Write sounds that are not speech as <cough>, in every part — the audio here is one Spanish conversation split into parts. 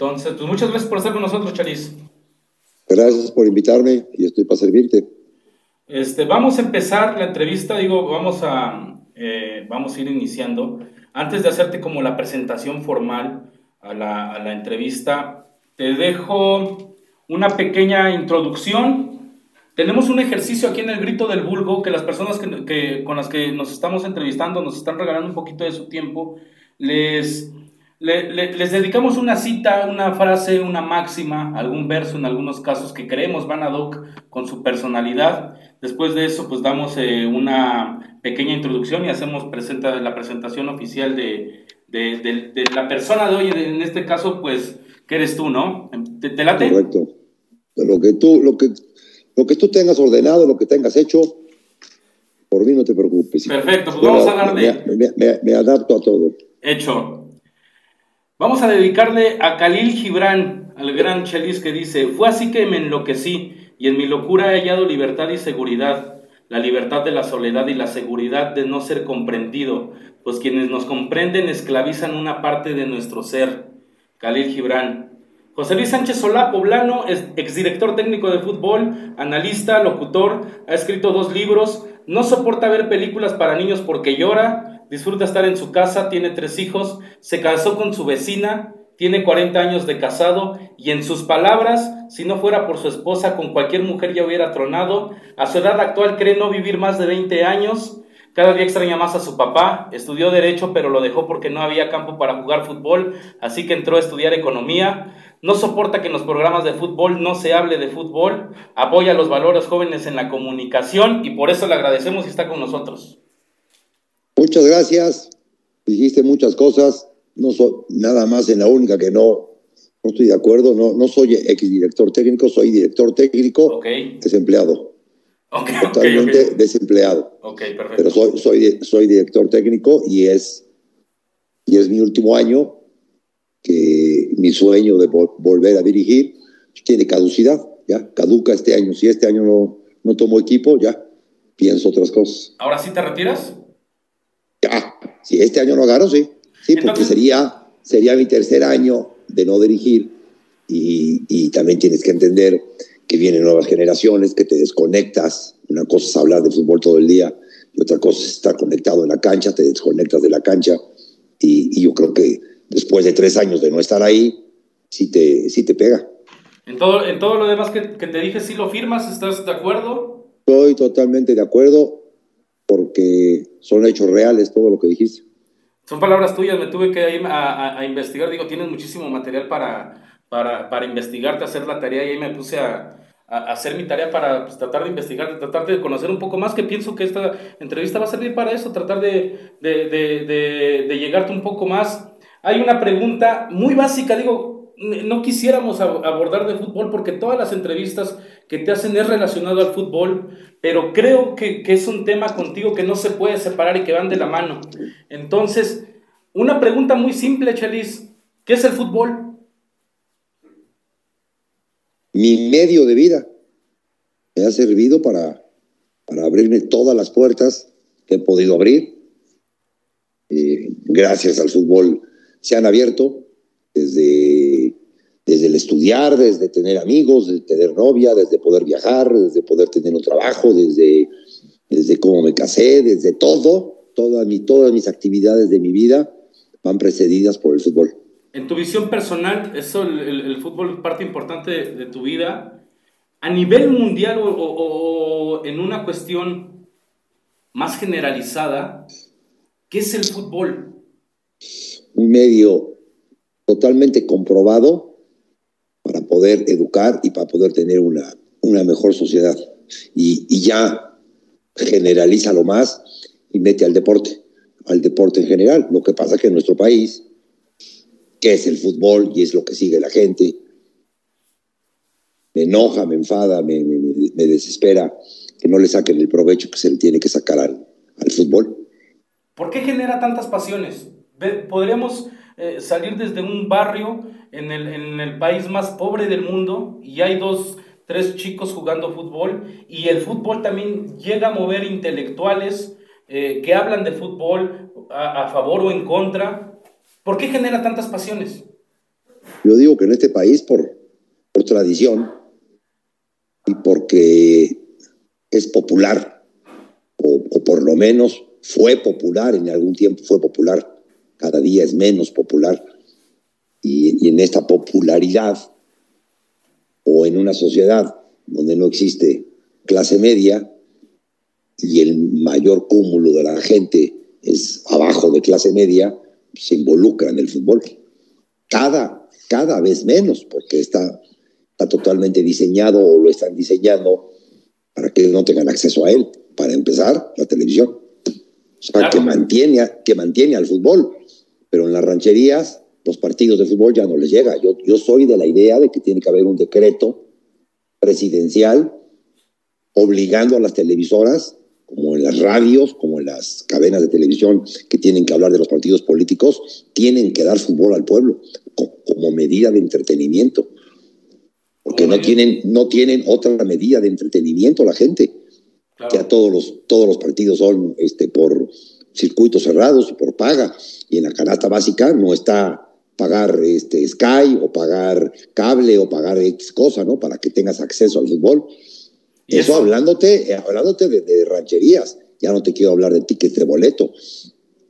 Entonces, pues muchas gracias por estar con nosotros, Charis. Gracias por invitarme y estoy para servirte. Este, vamos a empezar la entrevista, digo, vamos a, eh, vamos a ir iniciando. Antes de hacerte como la presentación formal a la, a la entrevista, te dejo una pequeña introducción. Tenemos un ejercicio aquí en el Grito del Vulgo que las personas que, que, con las que nos estamos entrevistando nos están regalando un poquito de su tiempo. Les les dedicamos una cita, una frase, una máxima, algún verso en algunos casos que creemos van a hoc con su personalidad. Después de eso, pues damos eh, una pequeña introducción y hacemos presenta, la presentación oficial de, de, la persona de hoy. En este caso, pues, que eres tú, ¿no? ¿Te, late? Correcto. Lo que, tú, lo, que, lo que tú tengas ordenado, lo que tengas hecho, por mí no te preocupes. Perfecto, pues vamos a darle. Me, me adapto a todo. Hecho. Vamos a dedicarle a Khalil Gibran, al gran Chelis que dice, fue así que me enloquecí y en mi locura he hallado libertad y seguridad, la libertad de la soledad y la seguridad de no ser comprendido, pues quienes nos comprenden esclavizan una parte de nuestro ser. Khalil Gibran. José Luis Sánchez Solá, poblano, exdirector técnico de fútbol, analista, locutor, ha escrito dos libros, no soporta ver películas para niños porque llora, disfruta estar en su casa, tiene tres hijos, se casó con su vecina, tiene 40 años de casado y en sus palabras, si no fuera por su esposa, con cualquier mujer ya hubiera tronado. A su edad actual cree no vivir más de 20 años. Cada día extraña más a su papá. Estudió derecho pero lo dejó porque no había campo para jugar fútbol, así que entró a estudiar economía. No soporta que en los programas de fútbol no se hable de fútbol. Apoya los valores jóvenes en la comunicación y por eso le agradecemos y está con nosotros. Muchas gracias. Dijiste muchas cosas. No soy nada más en la única que no, no estoy de acuerdo. No, no soy ex director técnico, soy director técnico desempleado. Totalmente desempleado. Pero soy, soy, soy director técnico y es, y es mi último año que mi sueño de volver a dirigir tiene caducidad. Ya caduca este año. Si este año no, no tomo equipo, ya pienso otras cosas. ¿Ahora sí te retiras? Si este año no agarro, sí. Sí, porque sería, sería mi tercer año de no dirigir y, y, también tienes que entender que vienen nuevas generaciones, que te desconectas. Una cosa es hablar de fútbol todo el día y otra cosa es estar conectado en la cancha, te desconectas de la cancha y, y yo creo que después de tres años de no estar ahí, sí te, sí te pega. En todo, en todo lo demás que, que te dije, ¿sí lo firmas? ¿Estás de acuerdo? Estoy totalmente de acuerdo porque son hechos reales todo lo que dijiste. Son palabras tuyas, me tuve que ir a, investigar, digo, tienes muchísimo material para, para, para, investigarte, hacer la tarea y ahí me puse a, hacer mi tarea para pues, tratar de investigar, tratar de conocer un poco más, que pienso que esta entrevista va a servir para eso, tratar de, de, de, de llegarte un poco más. Hay una pregunta muy básica, digo, no quisiéramos abordar de fútbol porque todas las entrevistas que te hacen es relacionado al fútbol, pero creo que, es un tema contigo que no se puede separar y que van de la mano. Entonces, una pregunta muy simple, Chelis, ¿qué es el fútbol? Mi medio de vida me ha servido para, para abrirme todas las puertas que he podido abrir. Eh, gracias al fútbol se han abierto desde, desde el estudiar, desde tener amigos, desde tener novia, desde poder viajar, desde poder tener un trabajo, desde, desde cómo me casé, desde todo, todas, mi, todas mis actividades de mi vida van precedidas por el fútbol. En tu visión personal, eso, el, el, fútbol es parte importante de, tu vida. A nivel mundial o, o en una cuestión más generalizada, ¿qué es el fútbol? Un medio totalmente comprobado poder educar y para poder tener una, una mejor sociedad. Y, y ya generaliza lo más y mete al deporte, al deporte en general. Lo que pasa que en nuestro país, que es el fútbol y es lo que sigue la gente, me enoja, me enfada, me, me, desespera que no le saquen el provecho que se le tiene que sacar al, al fútbol. ¿Por qué genera tantas pasiones? Podríamos eh, salir desde un barrio en el, en el país más pobre del mundo y hay dos, tres chicos jugando fútbol y el fútbol también llega a mover intelectuales eh, que hablan de fútbol a, favor o en contra. ¿Por qué genera tantas pasiones? Yo digo que en este país, por, por tradición y porque es popular, o, por lo menos fue popular, en algún tiempo fue popular, cada día es menos popular, y, y en esta popularidad, o en una sociedad donde no existe clase media, y el mayor cúmulo de la gente es abajo de clase media, se involucra en el fútbol. Cada, cada vez menos, porque está, está totalmente diseñado o lo están diseñando para que no tengan acceso a él. Para empezar, la televisión. O sea, que, mantiene, que mantiene al fútbol. Pero en las rancherías, los partidos de fútbol ya no les llega. Yo, yo soy de la idea de que tiene que haber un decreto presidencial obligando a las televisoras como en las radios, como en las cadenas de televisión que tienen que hablar de los partidos políticos, tienen que dar fútbol al pueblo como medida de entretenimiento. Porque no tienen, no tienen otra medida de entretenimiento la gente. Que a todos los, todos los partidos son este, por circuitos cerrados por paga. Y en la canasta básica no está pagar este, Sky o pagar cable o pagar X cosa, ¿no? Para que tengas acceso al fútbol. Eso, hablándote, hablándote de, rancherías. Ya no te quiero hablar de tickets de boleto.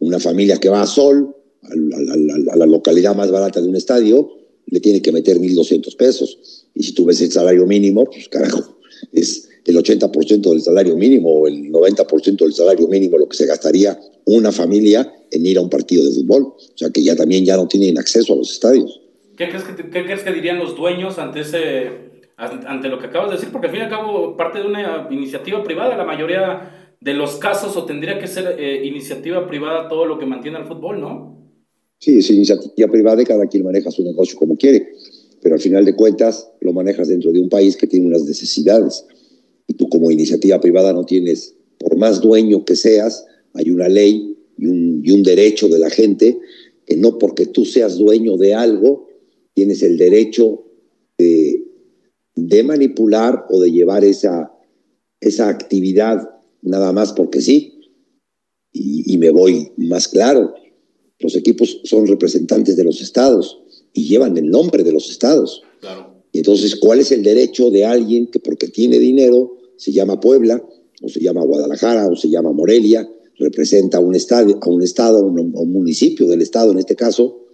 Una familia que va a Sol, a, la localidad más barata de un estadio, le tiene que meter 1.200 pesos. Y si tú ves el salario mínimo, pues carajo, es el 80% del salario mínimo o el 90% del salario mínimo lo que se gastaría una familia en ir a un partido de fútbol. O sea que ya también ya no tienen acceso a los estadios. ¿Qué crees que, qué crees que dirían los dueños ante ese ante lo que acabas de decir, porque al fin y al cabo parte de una iniciativa privada, la mayoría de los casos, o tendría que ser eh, iniciativa privada todo lo que mantiene al fútbol, ¿no? Sí, es iniciativa privada y cada quien maneja su negocio como quiere, pero al final de cuentas lo manejas dentro de un país que tiene unas necesidades y tú como iniciativa privada no tienes, por más dueño que seas, hay una ley y un, y un derecho de la gente que no porque tú seas dueño de algo, tienes el derecho de de manipular o de llevar esa, esa actividad nada más porque sí. Y, me voy más claro, los equipos son representantes de los estados y llevan el nombre de los estados. Y entonces, ¿cuál es el derecho de alguien que porque tiene dinero se llama Puebla, o se llama Guadalajara, o se llama Morelia, representa a un, estadio, a un estado, a un, municipio del estado en este caso,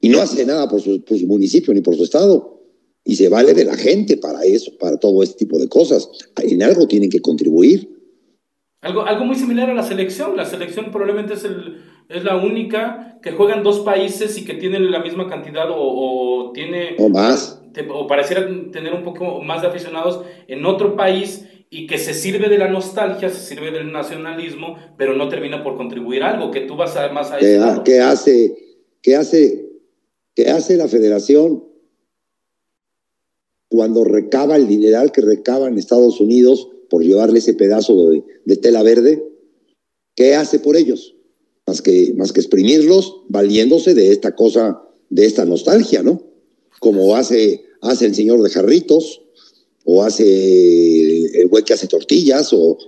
y no hace nada por su, por su municipio ni por su estado? y se vale de la gente para eso, para todo este tipo de cosas. En algo tienen que contribuir. Algo, algo muy similar a la selección. La selección probablemente es, el, es la única que juegan dos países y que tienen la misma cantidad o, tiene... O más. O pareciera tener un poco más de aficionados en otro país y que se sirve de la nostalgia, se sirve del nacionalismo, pero no termina por contribuir algo, que tú vas a, más a ese ¿Qué hace, qué hace, qué hace la federación? cuando recaba el dineral que recaba en Estados Unidos por llevarle ese pedazo de, tela verde, ¿qué hace por ellos? Más que, más que exprimirlos valiéndose de esta cosa, de esta nostalgia, ¿no? Como hace, hace el señor de Jarritos, o hace el güey que hace tortillas, o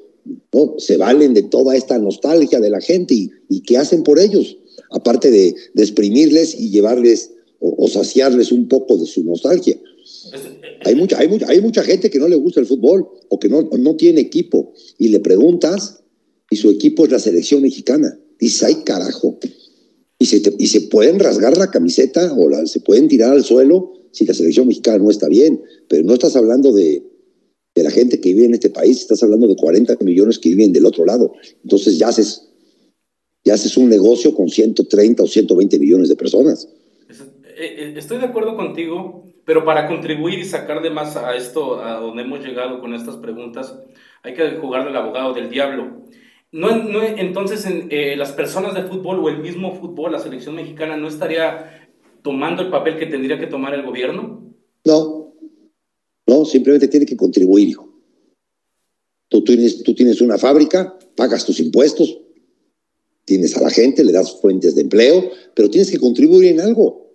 ¿no? se valen de toda esta nostalgia de la gente y, ¿qué hacen por ellos? Aparte de, exprimirles y llevarles o saciarles un poco de su nostalgia. Hay mucha, hay, mucha, hay mucha gente que no le gusta el fútbol o que no, no tiene equipo y le preguntas y su equipo es la selección mexicana. Dice, ay carajo. Y se, y se pueden rasgar la camiseta o la, se pueden tirar al suelo si la selección mexicana no está bien, pero no estás hablando de, de la gente que vive en este país, estás hablando de 40 millones que viven del otro lado. Entonces ya haces, ya haces un negocio con 130 o 120 millones de personas. Eh, eh, estoy de acuerdo contigo pero para contribuir y sacar de más a esto, a donde hemos llegado con estas preguntas, hay que jugar del abogado del diablo. No, entonces en, eh, las personas de fútbol o el mismo fútbol, la selección mexicana, no estaría tomando el papel que tendría que tomar el gobierno? No, no, simplemente tiene que contribuir, hijo. Tú tienes, tú tienes una fábrica, pagas tus impuestos, tienes a la gente, le das fuentes de empleo, pero tienes que contribuir en algo.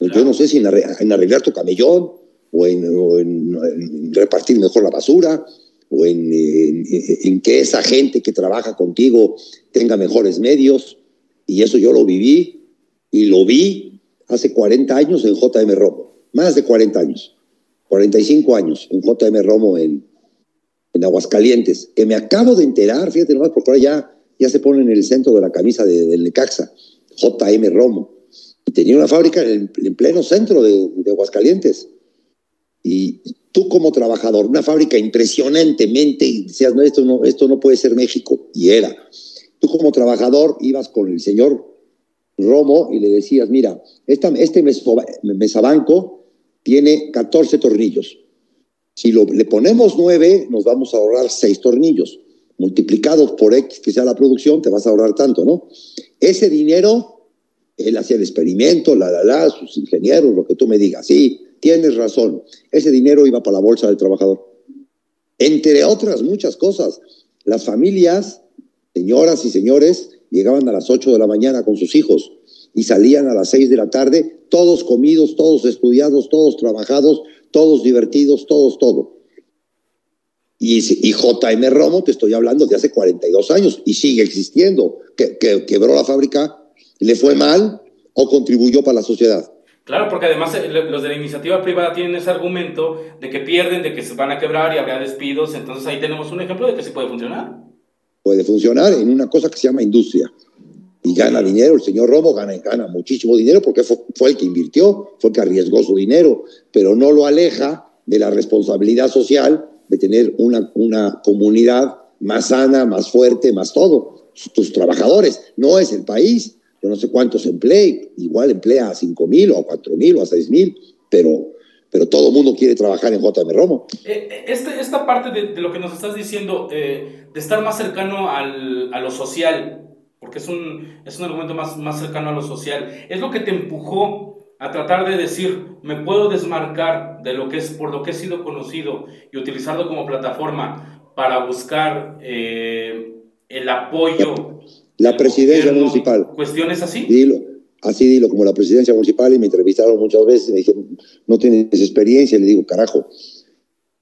Yo no sé si en, arreglar tu camellón o, en, repartir mejor la basura o en, que esa gente que trabaja contigo tenga mejores medios. Y eso yo lo viví y lo vi hace 40 años en JM Romo, más de 40 años, 45 años en JM Romo en, en Aguascalientes, que me acabo de enterar, fíjate nomás, porque ahora ya, ya se pone en el centro de la camisa del Necaxa, JM Romo, y tenía una fábrica en, en pleno centro de, de Aguascalientes. Y tú como trabajador, una fábrica impresionantemente, y decías, no esto, no, esto no puede ser México, y era. Tú como trabajador ibas con el señor Romo y le decías, mira, esta, este mesabanco tiene 14 tornillos. Si lo, le ponemos 9, nos vamos a ahorrar 6 tornillos. Multiplicados por X que sea la producción, te vas a ahorrar tanto, ¿no? Ese dinero, él hacía el experimento, la, la, la, sus ingenieros, lo que tú me digas, sí, tienes razón. Ese dinero iba para la bolsa del trabajador. Entre otras muchas cosas, las familias, señoras y señores, llegaban a las 8 de la mañana con sus hijos y salían a las 6 de la tarde, todos comidos, todos estudiados, todos trabajados, todos divertidos, todos todo. Y, y JM Romo, te estoy hablando de hace 42 años y sigue existiendo. Que, que, quebró la fábrica, le fue mal o contribuyó para la sociedad. Claro, porque además eh, los de la iniciativa privada tienen ese argumento de que pierden, de que se van a quebrar y habrá despidos. Entonces ahí tenemos un ejemplo de que sí puede funcionar. Puede funcionar en una cosa que se llama industria. Y gana dinero, el señor Romo gana, gana muchísimo dinero porque fue, fue el que invirtió, fue el que arriesgó su dinero, pero no lo aleja de la responsabilidad social de tener una, una comunidad más sana, más fuerte, más todo. Tus trabajadores, no es el país, yo no sé cuántos emplee, igual emplea a 5 mil o a 4 mil o a 6 mil, pero, pero todo el mundo quiere trabajar en JM Romo. Este, esta parte de, de, lo que nos estás diciendo, eh, de estar más cercano al, a lo social, porque es un, es un argumento más, más cercano a lo social, es lo que te empujó a tratar de decir, me puedo desmarcar de lo que es, por lo que he sido conocido y utilizarlo como plataforma para buscar eh, el apoyo la presidencia municipal. ¿Cuestiones así? Dilo, así dilo, como la presidencia municipal, y me entrevistaron muchas veces, me dijeron, no tienes experiencia, y le digo, carajo,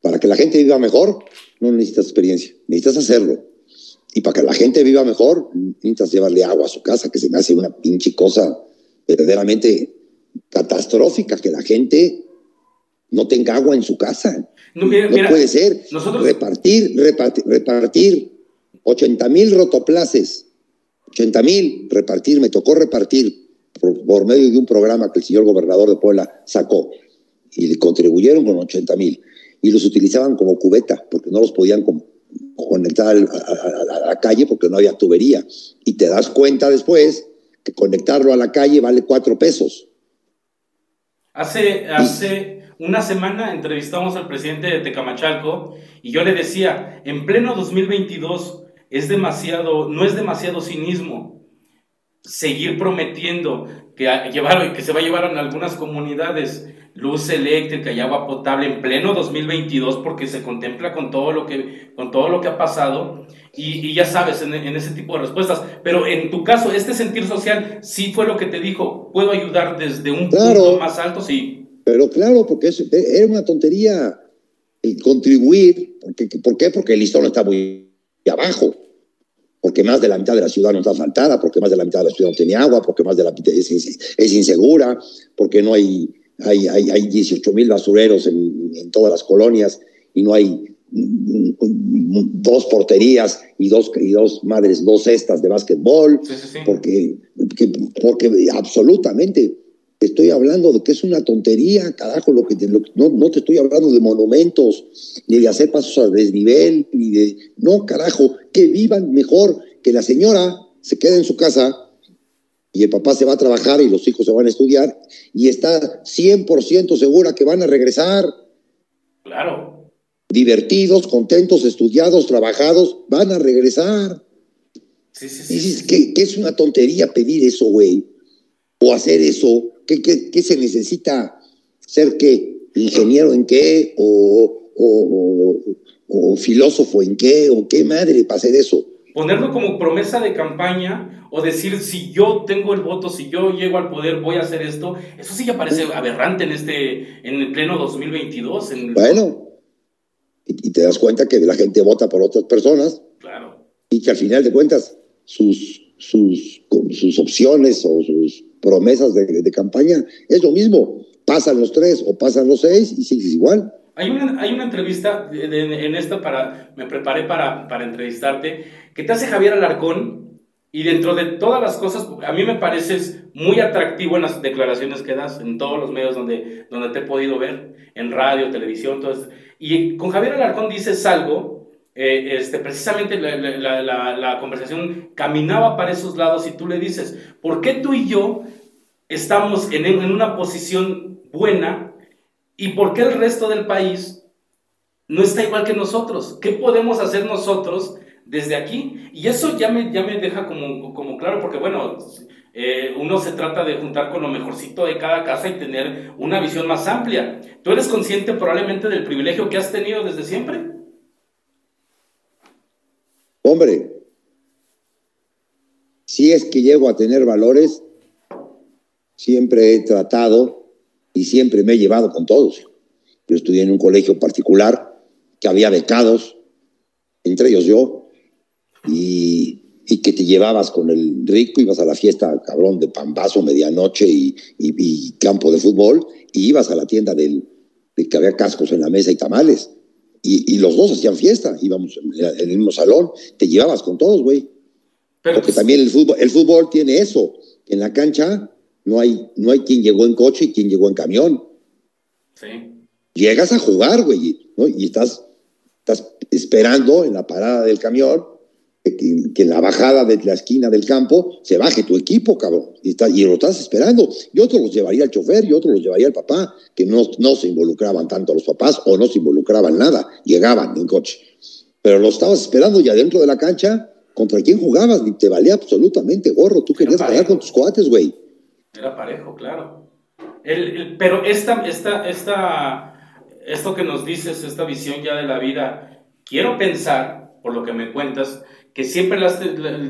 para que la gente viva mejor, no necesitas experiencia, necesitas hacerlo. Y para que la gente viva mejor, necesitas llevarle agua a su casa, que se me hace una pinche cosa verdaderamente catastrófica, que la gente no tenga agua en su casa. No, mira, no puede ser. Nosotros... Repartir, repartir, repartir 80 mil rotoplaces 80 mil, repartir, me tocó repartir por, medio de un programa que el señor gobernador de Puebla sacó y contribuyeron con 80 mil y los utilizaban como cubeta porque no los podían conectar a, la calle porque no había tubería y te das cuenta después que conectarlo a la calle vale cuatro pesos. Hace, hace una semana entrevistamos al presidente de Tecamachalco y yo le decía, en pleno 2022 es demasiado, no es demasiado cinismo seguir prometiendo que, llevar, que se va a llevar en algunas comunidades luz eléctrica y agua potable en pleno 2022 porque se contempla con todo lo que, con todo lo que ha pasado y, ya sabes en, ese tipo de respuestas. Pero en tu caso, este sentir social sí fue lo que te dijo, puedo ayudar desde un punto más alto, sí. Pero claro, porque es, era una tontería el contribuir. Porque, ¿Por qué? Porque el listón está muy abajo porque más de la mitad de la ciudad no está asfaltada, porque más de la mitad de la ciudad no tiene agua, porque más de la mitad es, insegura, porque no hay, hay, hay, hay 18 mil basureros en, en, todas las colonias y no hay dos porterías y dos, y dos madres, dos cestas de básquetbol, sí, sí, sí. Porque, porque absolutamente estoy hablando de que es una tontería, carajo, lo que te, lo, no, no, te estoy hablando de monumentos, ni de hacer pasos al desnivel, ni de... No, carajo, que vivan mejor, que la señora se quede en su casa y el papá se va a trabajar y los hijos se van a estudiar y está 100% segura que van a regresar. Claro. Divertidos, contentos, estudiados, trabajados, van a regresar. Sí, sí, sí. Dices que, que es una tontería pedir eso, güey, o hacer eso ¿Qué, qué, qué se necesita ser qué? ¿Ingeniero en qué? ¿O, o, o, filósofo en qué? ¿O qué madre para hacer eso? Ponerlo como promesa de campaña o decir, si yo tengo el voto, si yo llego al poder, voy a hacer esto, eso sí ya parece aberrante en este, en el pleno 2022. En el... Bueno, y, y te das cuenta que la gente vota por otras personas. Claro. Y que al final de cuentas, sus sus, sus opciones o sus promesas de, campaña, es lo mismo. Pasan los tres o pasan los seis y sigues igual. Hay una, hay una entrevista en esta para, me preparé para, para entrevistarte, que te hace Javier Alarcón y dentro de todas las cosas, a mí me pareces muy atractivo en las declaraciones que das, en todos los medios donde, donde te he podido ver, en radio, televisión, todo esto. Y con Javier Alarcón dices algo, eh, este, precisamente la, conversación caminaba para esos lados y tú le dices, ¿por qué tú y yo estamos en, una posición buena y por qué el resto del país no está igual que nosotros? ¿Qué podemos hacer nosotros desde aquí? Y eso ya me, deja como, como claro, porque bueno, eh, uno se trata de juntar con lo mejorcito de cada casa y tener una visión más amplia. ¿Tú eres consciente probablemente del privilegio que has tenido desde siempre? Hombre, si es que llego a tener valores, siempre he tratado y siempre me he llevado con todos. Yo estudié en un colegio particular que había becados, entre ellos yo, y, que te llevabas con el rico, ibas a la fiesta, cabrón, de pambazo, medianoche y, campo de fútbol, y ibas a la tienda del, de que había cascos en la mesa y tamales. Y, los dos hacían fiesta, íbamos en el mismo salón, te llevabas con todos, güey. Porque pues también el fútbol, el fútbol tiene eso. En la cancha no hay, no hay quien llegó en coche y quien llegó en camión. Sí. Llegas a jugar, güey, ¿no? y estás, estás esperando en la parada del camión que, en la bajada de la esquina del campo se baje tu equipo, cabrón, y, está, y lo estás esperando. Y otros los llevaría el chofer y otros los llevaría el papá, que no, no se involucraban tanto los papás o no se involucraban nada, llegaban en coche. Pero lo estabas esperando ya dentro de la cancha, ¿contra quién jugabas? Ni te valía absolutamente gorro, tú querías jugar con tus cuates, güey. Era parejo, claro. El, pero esta, esta, esta, esto que nos dices, esta visión ya de la vida, quiero pensar, por lo que me cuentas, que siempre la, has,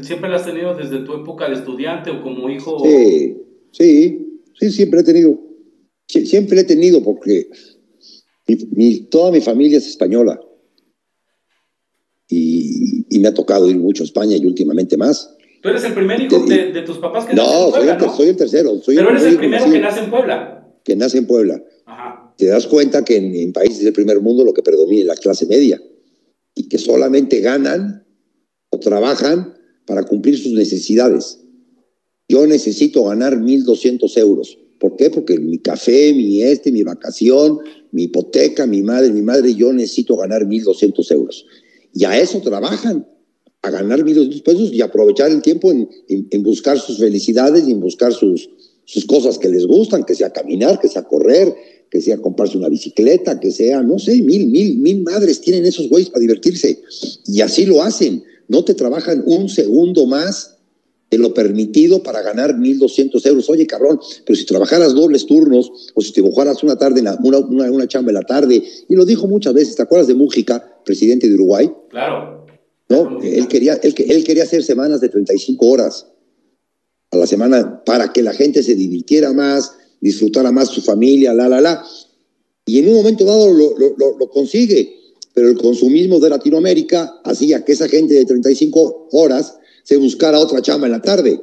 siempre has tenido desde tu época de estudiante o como hijo. Sí, sí, sí, siempre he tenido. Siempre he tenido porque toda mi familia es española. Y, me ha tocado ir mucho a España y últimamente más. ¿Tú eres el primer hijo de, tus papás que no, nace en Puebla? No, soy el tercero. Pero eres el primero que nace en Puebla. Que nace en Puebla. Ajá. Te das cuenta que en, en países del primer mundo lo que predomina es la clase media y que solamente ganan trabajan para cumplir sus necesidades. Yo necesito ganar 1.200 euros. ¿Por qué? Porque mi café, mi este, mi vacación, mi hipoteca, mi madre, mi madre, yo necesito ganar 1.200 euros. Y a eso trabajan, a ganar 1.200 pesos y aprovechar el tiempo en, en, buscar sus felicidades y en buscar sus, sus cosas que les gustan, que sea caminar, que sea correr, que sea comprarse una bicicleta, que sea, no sé, mil, mil, mil madres tienen esos güeyes para divertirse. Y así lo hacen no te trabajan un segundo más de lo permitido para ganar 1.200 euros. Oye, cabrón, pero si trabajaras dobles turnos o si te trabajaras una tarde, una, una, una, chamba en la tarde, y lo dijo muchas veces, ¿te acuerdas de Mújica, presidente de Uruguay? Claro. ¿No? Él quería, él, él quería hacer semanas de 35 horas a la semana para que la gente se divirtiera más, disfrutara más su familia, la, la, la. Y en un momento dado lo, lo, lo consigue pero el consumismo de Latinoamérica hacía que esa gente de 35 horas se buscara otra chamba en la tarde.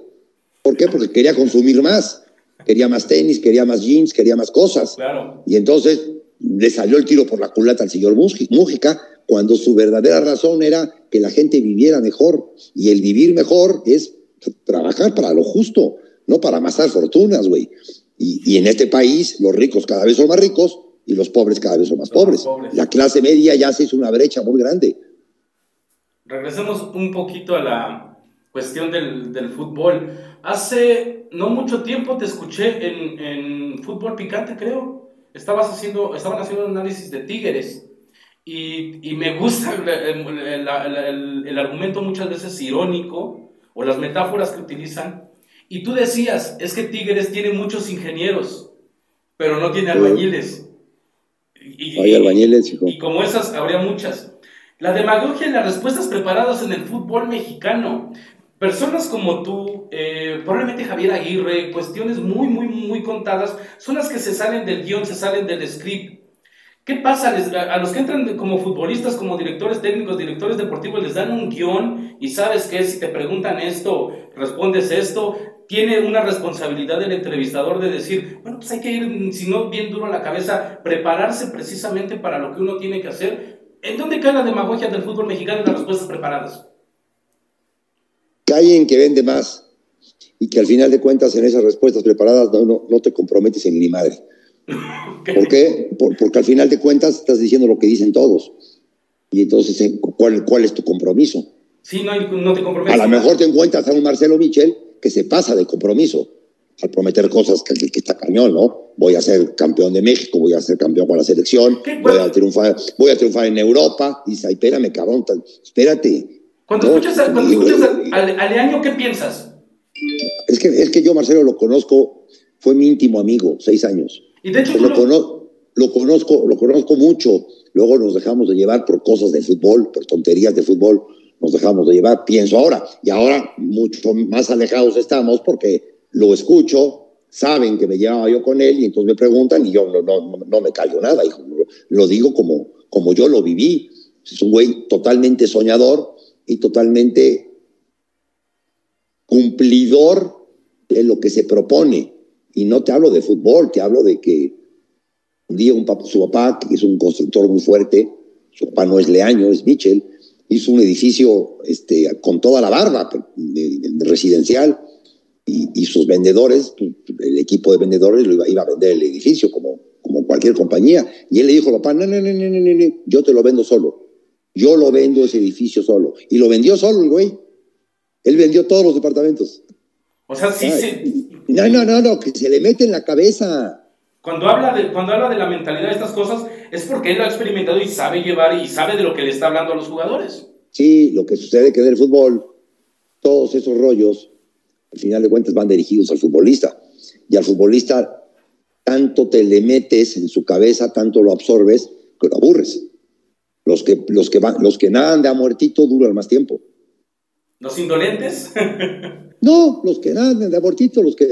¿Por qué? Porque quería consumir más. Quería más tenis, quería más jeans, quería más cosas. Claro. Y entonces le salió el tiro por la culata al señor Mújica cuando su verdadera razón era que la gente viviera mejor. Y el vivir mejor es trabajar para lo justo, no para amasar fortunas, güey. Y, y en este país los ricos cada vez son más ricos y los pobres cada vez son más pobres. La clase media ya se hizo una brecha muy grande. Regresemos un poquito a la cuestión del, del fútbol. Hace no mucho tiempo te escuché en, en, Fútbol Picante, creo. Estabas haciendo, estaban haciendo un análisis de Tigres. Y, y me gusta el, el, el, argumento muchas veces irónico o las metáforas que utilizan. Y tú decías, es que Tigres tiene muchos ingenieros, pero no tiene albañiles. Y, como esas, habría muchas. La demagogia y las respuestas preparadas en el fútbol mexicano. Personas como tú, eh, probablemente Javier Aguirre, cuestiones muy, muy, muy contadas, son las que se salen del guion, se salen del script. ¿Qué pasa? a los que entran como futbolistas, como directores técnicos, directores deportivos, les dan un guion y sabes que si te preguntan esto, respondes esto. Tiene una responsabilidad el entrevistador de decir, bueno, pues hay que ir, si no bien duro a la cabeza, prepararse precisamente para lo que uno tiene que hacer. ¿En dónde cae la demagogia del fútbol mexicano y las respuestas preparadas? Cae en que vende más y que al final de cuentas en esas respuestas preparadas no, no, te comprometes en ni madre. <laughs> ¿Por qué? porque al final de cuentas estás diciendo lo que dicen todos. Y entonces, ¿eh? ¿cuál, cuál es tu compromiso? Sí, no, no te comprometes. A lo mejor te encuentras a un Marcelo Michel que se pasa de compromiso al prometer cosas que, que, está cañón, ¿no? Voy a ser campeón de México, voy a ser campeón con la selección, voy a triunfar, voy a triunfar en Europa. Y dice, espérame, cabrón, espérate. Cuando escuchas, cuando escuchas al, al, ¿qué piensas? Es que, es que yo, Marcelo, lo conozco, fue mi íntimo amigo, seis años. Y de hecho, lo, lo, conozco, lo conozco mucho. Luego nos dejamos de llevar por cosas de fútbol, por tonterías de fútbol, nos dejamos de llevar, pienso ahora. Y ahora mucho más alejados estamos porque lo escucho, saben que me llevaba yo con él y entonces me preguntan y yo no, no, no me callo nada, hijo. Lo digo como, como yo lo viví. Es un güey totalmente soñador y totalmente cumplidor de lo que se propone. Y no te hablo de fútbol, te hablo de que un día un su papá, que es un constructor muy fuerte, su papá no es Leaño, es Mitchell, hizo un edificio este, con toda la barba residencial y, sus vendedores, el equipo de vendedores lo iba, a vender el edificio como, como cualquier compañía. Y él le dijo, papá, no, no, no, no, no, yo te lo vendo solo. Yo lo vendo ese edificio solo. Y lo vendió solo el güey. Él vendió todos los departamentos. O sea, sí sí. No, no, no, no, que se le mete en la cabeza. Cuando habla, de, cuando habla de la mentalidad de estas cosas, es porque él lo ha experimentado y sabe llevar y sabe de lo que le está hablando a los jugadores. Sí, lo que sucede que en el fútbol, todos esos rollos, al final de cuentas, van dirigidos al futbolista. Y al futbolista, tanto te le metes en su cabeza, tanto lo absorbes, que lo aburres. Los que, los que, van, los que nadan de a muertito duran más tiempo. ¿Los indolentes? <laughs> no, los que nadan de a los que,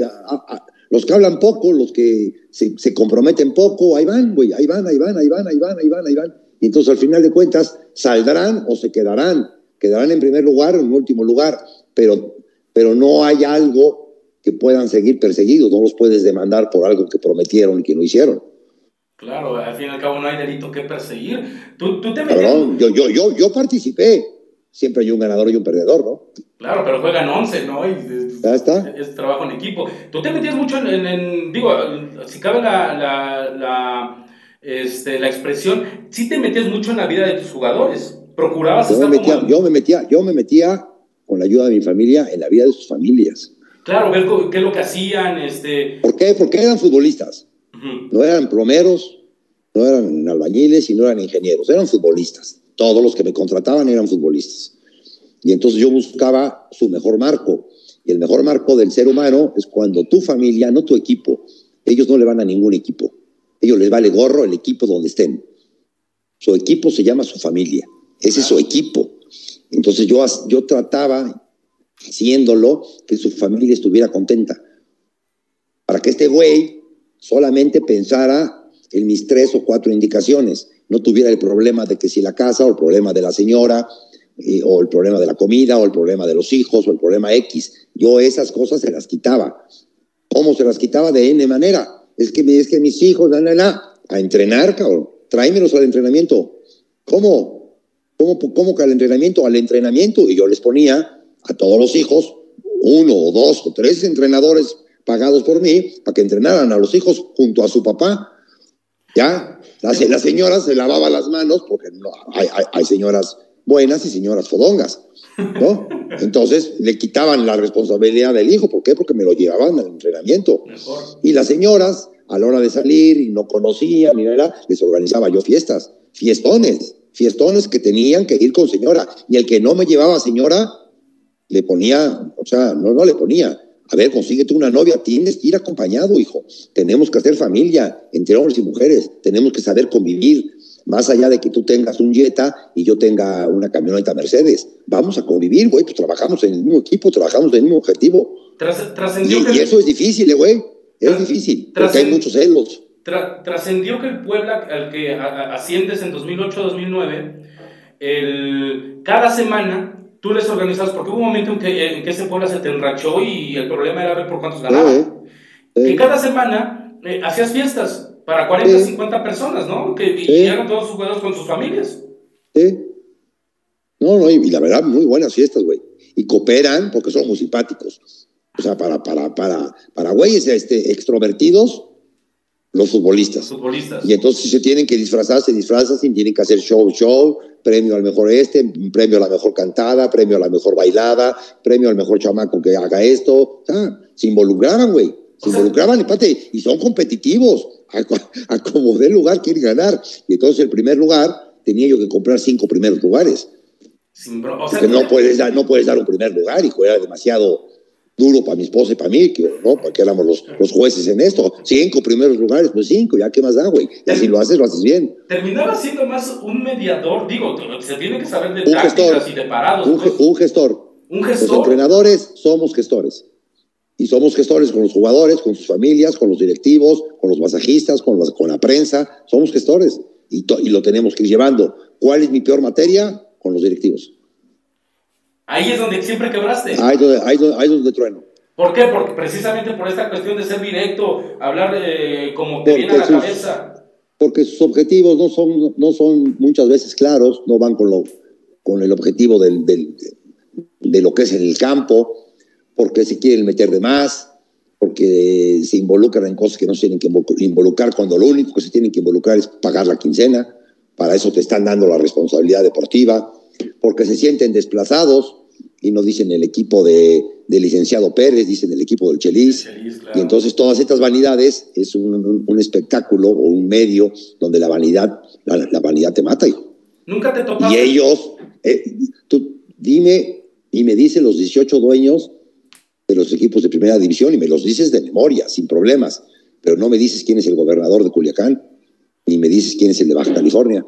los que hablan poco, los que se, se, comprometen poco, ahí van, güey, ahí van, ahí van, ahí van, ahí van, ahí van, ahí van. Y entonces al final de cuentas saldrán o se quedarán. Quedarán en primer lugar o en último lugar, pero, pero no hay algo que puedan seguir perseguidos. No los puedes demandar por algo que prometieron y que no hicieron. Claro, al fin y al cabo no hay delito que perseguir. Tú, tú te Perdón, yo, yo, yo, yo participé. Siempre hay un ganador y un perdedor, ¿no? Claro, pero juegan 11, ¿no? Y, ya está. Es, trabajo en equipo. Tú te metías mucho en, digo, si cabe la, la, la, este, la expresión, sí te metías mucho en la vida de tus jugadores. Procurabas yo me metía, yo me metía, yo me metía con la ayuda de mi familia en la vida de sus familias. Claro, ver qué es lo que hacían, este... ¿Por qué? Porque eran futbolistas. No eran plomeros, no eran albañiles y no eran ingenieros, eran futbolistas. Todos los que me contrataban eran futbolistas. Y entonces yo buscaba su mejor marco. Y el mejor marco del ser humano es cuando tu familia, no tu equipo, ellos no le van a ningún equipo. Ellos les vale gorro el equipo donde estén. Su equipo se llama su familia. Ese es su equipo. Entonces yo, yo trataba, haciéndolo, que su familia estuviera contenta. Para que este güey solamente pensara en mis tres o cuatro indicaciones, no tuviera el problema de que si la casa o el problema de la señora o el problema de la comida o el problema de los hijos o el problema X. Yo esas cosas se las quitaba. ¿Cómo se las quitaba? De N manera. Es que, es que mis hijos, la, la, a entrenar, cabrón. Tráemelos al entrenamiento. ¿Cómo? ¿Cómo, ¿Cómo que al entrenamiento? Al entrenamiento. Y yo les ponía a todos los hijos uno o dos o tres entrenadores pagados por mí para que entrenaran a los hijos junto a su papá. ¿Ya? La, la señora se lavaba las manos, porque no, hay, hay, señoras buenas y señoras fodongas, ¿no? <laughs> Entonces le quitaban la responsabilidad del hijo. ¿Por qué? Porque me lo llevaban al entrenamiento. Y las señoras, a la hora de salir y no conocían ni nada, les organizaba yo fiestas, fiestones, fiestones que tenían que ir con señora. Y el que no me llevaba señora, le ponía, o sea, no, no le ponía, a ver, consíguete una novia, tienes que ir acompañado, hijo. Tenemos que hacer familia entre hombres y mujeres, tenemos que saber convivir, más allá de que tú tengas un Jetta y yo tenga una camioneta Mercedes. Vamos a convivir, güey, pues trabajamos en el mismo equipo, trabajamos en el mismo objetivo. y, eso es difícil, eh, güey, es difícil, porque hay muchos celos. trascendió que el Puebla, al que asciendes en 2008-2009, cada semana tú les organizabas, porque hubo un momento en que, en que ese Puebla se te enrachó y el problema era ver por cuántos ganaban. Y cada semana eh, hacías fiestas para 40, 50 personas, ¿no? Que llegaron todos sus jugadores con sus familias. Sí. No, no, y, la verdad, muy buenas fiestas, güey. Y cooperan porque son muy simpáticos. O sea, para, para, para, para güeyes este, extrovertidos, los futbolistas. futbolistas. Y entonces se tienen que disfrazar, se disfrazan, tienen que hacer show, show, premio al mejor este, premio a la mejor cantada, premio a la mejor bailada, premio al mejor chamaco que haga esto. O sea, se involucraban, güey. Se involucraban, empate, y son competitivos. A, como de lugar quieren ganar. Y entonces el primer lugar tenía yo que comprar cinco primeros lugares. Porque no puedes, dar, no puedes dar un primer lugar, y era demasiado duro para mi esposa y para mí, que, ¿no? Porque éramos los, los, jueces en esto. Cinco primeros lugares, pues cinco, ya qué más da, güey. Y así lo haces, lo haces bien. Terminaba siendo más un mediador, digo, se tiene que saber de un tácticas y de parados. Un, pues. un, gestor. Un gestor. Los entrenadores somos gestores. Y somos gestores con los jugadores, con sus familias, con los directivos, con los masajistas, con, con la prensa. Somos gestores. Y, y lo tenemos que ir llevando. ¿Cuál es mi peor materia? Con los directivos. Ahí es donde siempre quebraste. Ahí es donde, ahí, ahí donde trueno. ¿Por qué? Porque precisamente por esta cuestión de ser directo, hablar eh, como te viene a la cabeza. Porque sus objetivos no son, no son muchas veces claros, no van con, lo, con el objetivo del, del, de lo que es el campo, porque se quieren meter de más, porque se involucran en cosas que no se tienen que involucrar cuando lo único que se tienen que involucrar es pagar la quincena, para eso te están dando la responsabilidad deportiva, porque se sienten desplazados y no dicen el equipo de, licenciado Pérez, dicen el equipo del Chelis. Y entonces todas estas vanidades es un, espectáculo o un medio donde la vanidad, la, vanidad te mata. Nunca te topaste. Y ellos, eh, tú dime y me dicen los 18 dueños de los equipos de primera división y me los dices de memoria, sin problemas, pero no me dices quién es el gobernador de Culiacán, ni me dices quién es el de Baja California.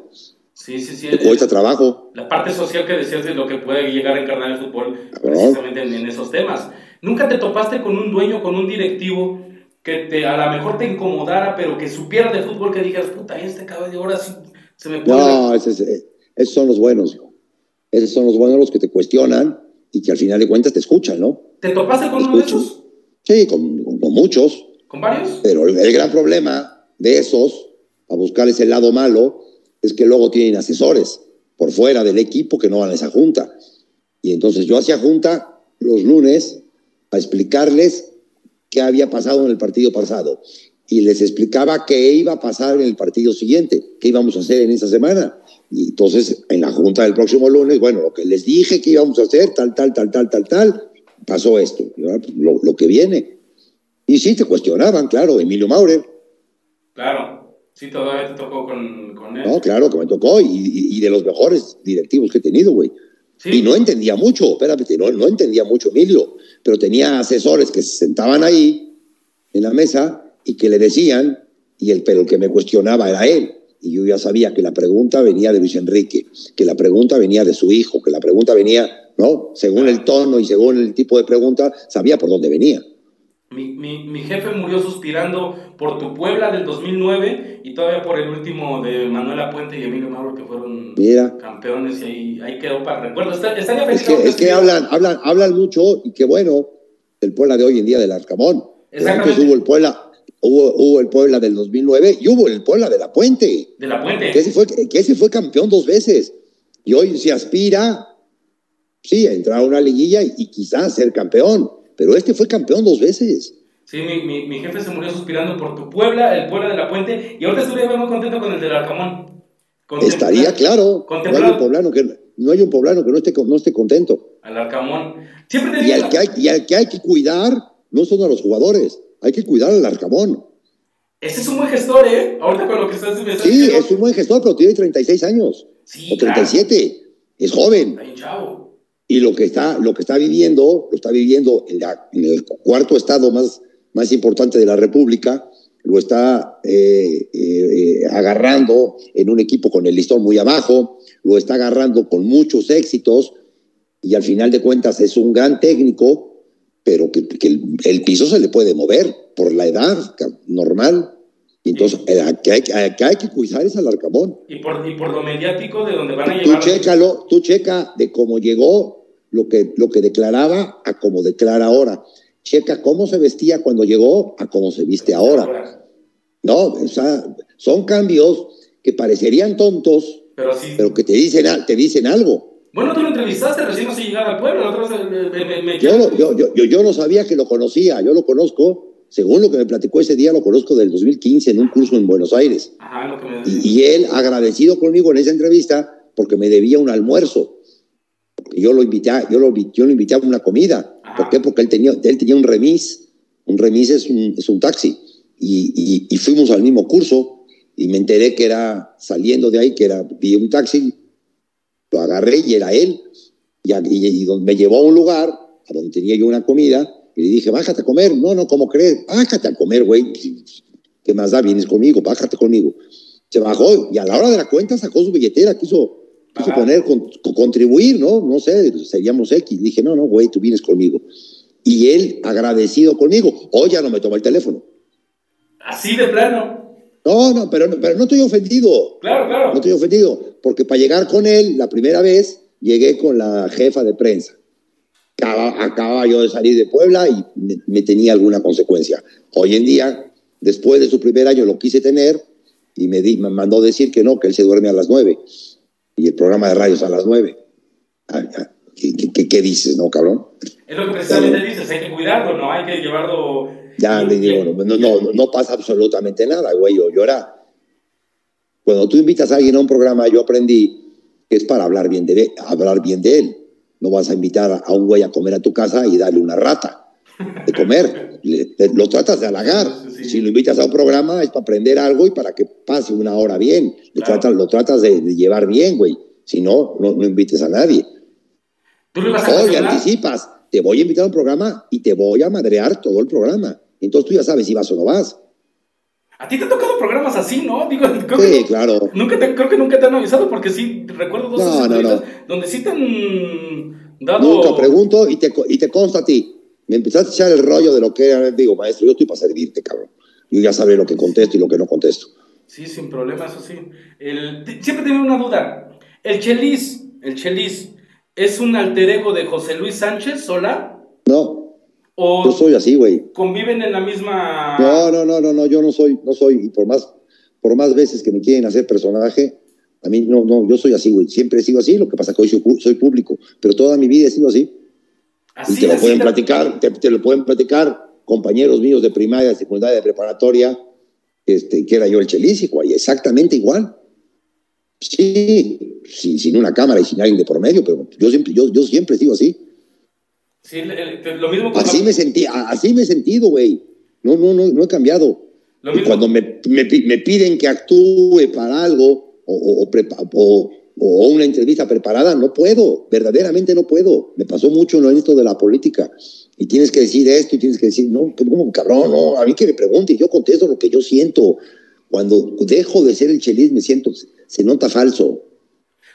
Sí, sí, sí. cuesta trabajo. La parte social que decías de lo que puede llegar a encarnar el fútbol, precisamente en, esos temas. ¿Nunca te topaste con un dueño, con un directivo que te, a lo mejor te incomodara, pero que supiera de fútbol, que dijeras, puta, este cabrón de ahora sí se me puede... No, esos, son los buenos, Esos son los buenos los que te cuestionan y que al final de cuentas te escuchan, ¿no? ¿Te topaste con uno de esos? Sí, con, muchos. ¿Con varios? Pero el, el gran problema de esos, a buscar ese lado malo, es que luego tienen asesores por fuera del equipo que no van a esa junta. Y entonces yo hacía junta los lunes a explicarles qué había pasado en el partido pasado y les explicaba qué iba a pasar en el partido siguiente, qué íbamos a hacer en esa semana. Y entonces en la junta del próximo lunes, bueno, lo que les dije que íbamos a hacer, tal, tal, tal, tal, tal, tal, pasó esto, lo, lo que viene. Y sí, te cuestionaban, claro, Emilio Maurer. Claro. Sí, todavía te tocó con, con él. No, claro que me tocó y, y, de los mejores directivos que he tenido, güey. Y no entendía mucho, espérate, no, no entendía mucho Emilio, pero tenía asesores que se sentaban ahí en la mesa y que le decían, y el, pero el que me cuestionaba era él. Y yo ya sabía que la pregunta venía de Luis Enrique, que la pregunta venía de su hijo, que la pregunta venía, ¿no? Según el tono y según el tipo de pregunta, sabía por dónde venía. Mi, mi, jefe murió suspirando por tu Puebla del 2009 y todavía por el último de Manuela Puente y Emilio Mauro que fueron campeones y ahí, ahí, quedó para recuerdo. es que, es que hablan, hablan, hablan mucho y qué bueno del Puebla de hoy en día del Arcamón. Antes hubo el Puebla, hubo, hubo, el Puebla del 2009 y hubo el Puebla de la Puente. De la Puente. Que ese fue, que ese fue campeón dos veces. Y hoy se aspira, sí, a entrar a una liguilla y, y quizás ser campeón pero este fue campeón dos veces. Sí, mi, mi, jefe se murió suspirando por tu Puebla, el Puebla de la Puente, y ahora estuviera muy contento con el del Arcamón. Estaría claro. No hay, un poblano que, no hay un poblano que no esté, no esté contento. Al Arcamón. Siempre y, al que hay, y al que hay que cuidar no son a los jugadores, hay que cuidar al Arcamón. Ese es un buen gestor, ¿eh? Ahorita con lo que estás diciendo. Sí, es un buen gestor, pero tiene 36 años. Sí, o 37. Es joven. Chavo y lo que está, lo que está viviendo, lo está viviendo en, el cuarto estado más, más importante de la República, lo está eh, eh, agarrando en un equipo con el listón muy abajo, lo está agarrando con muchos éxitos y al final de cuentas es un gran técnico, pero que, el, piso se le puede mover por la edad normal. Entonces, el que hay, que hay que cuidar es al Arcamón. Y por, y por lo mediático de donde van a llegar. Tú chécalo, tú checa de cómo llegó, lo que, lo que declaraba a cómo declara ahora. Checa cómo se vestía cuando llegó a cómo se viste ahora. No, o sea, son cambios que parecerían tontos, pero, pero que te dicen, te dicen algo. Bueno, tú lo entrevistaste recién no llegado al pueblo. yo, yo, yo, yo, no sabía que lo conocía, yo lo conozco según lo que me platicó ese día, lo conozco del 2015 en un curso en Buenos Aires. y, él agradecido conmigo en esa entrevista porque me debía un almuerzo. yo lo invité, yo lo, yo lo invité a una comida. ¿Por qué? Porque él tenía, él tenía un remis. Un remis es un, es un taxi. Y, y, fuimos al mismo curso y me enteré que era saliendo de ahí, que era, vi un taxi, lo agarré y era él. Y, y, me llevó a un lugar a donde tenía yo una comida y le dije, bájate a comer. No, no, ¿cómo crees? Bájate a comer, güey. ¿Qué más da? Vienes conmigo, bájate conmigo. Se bajó y a la hora de la cuenta sacó su billetera, quiso, quiso poner, contribuir, ¿no? No sé, seríamos X. dije, no, no, güey, tú vienes conmigo. Y él, agradecido conmigo, hoy ya no me toma el teléfono. Así de plano. No, no, pero, pero no estoy ofendido. Claro, claro. No estoy ofendido, porque para llegar con él, la primera vez, llegué con la jefa de prensa acababa yo de salir de Puebla y me, tenía alguna consecuencia. Hoy en día, después de su primer año, lo quise tener y me, me mandó decir que no, que él se duerme a las nueve y el programa de radios a las nueve. Ah, ¿Qué, dices, no, cabrón? Es lo que precisamente dices, hay que cuidarlo, ¿no? Hay que llevarlo... Ya le digo, no, no, no, pasa absolutamente nada, güey, yo, era... Cuando tú invitas a alguien a un programa, yo aprendí que es para hablar bien de, hablar bien de él no vas a invitar a un güey a comer a tu casa y darle una rata de comer. lo tratas de halagar. Si lo invitas a un programa es para aprender algo y para que pase una hora bien. tratas, lo tratas de, llevar bien, güey. Si no, no, invites a nadie. ¿Tú anticipas. Te voy a invitar a un programa y te voy a madrear todo el programa. Entonces tú ya sabes si vas o no vas. A ti te han tocado programas así, ¿no? Digo, <laughs> creo sí, que, claro. Nunca te, creo que nunca te han avisado porque sí, recuerdo dos no, no, no. donde sí te han dado... Nunca pregunto y te, y te consta a ti. Me empezaste a echar el rollo de lo que era, digo, maestro, yo estoy para servirte, cabrón. Yo ya sabré lo que contesto y lo que no contesto. Sí, sin problema, eso sí. El, siempre tengo una duda. ¿El Chelis, el Chelis, es un alter ego de José Luis Sánchez sola? No. ¿O yo soy así, güey. ¿Conviven en la misma...? No, no, no, no, no, yo no soy, no soy, y por más, por más veces que me quieren hacer personaje, a mí no, no, yo soy así, güey. Siempre he sido así, lo que pasa es que hoy soy, público, pero toda mi vida he sido así. así y te lo pueden platicar, te, lo pueden platicar compañeros míos de primaria, de secundaria, de preparatoria, este, que era yo el chelísico, güey, exactamente igual. Sí, sin, sin, una cámara y sin alguien de por medio, pero yo siempre, yo, yo siempre he sido así. Sí, lo mismo así, me sentí, así me he sentido, güey. No, no, no, no he cambiado. Y cuando me, me, piden que actúe para algo o, o, o, una entrevista preparada, no puedo, verdaderamente no puedo. Me pasó mucho en esto de la política. Y tienes que decir esto y tienes que decir, no, como cabrón, no, a mí que me pregunte y yo contesto lo que yo siento. Cuando dejo de ser el chelis me siento, se nota falso.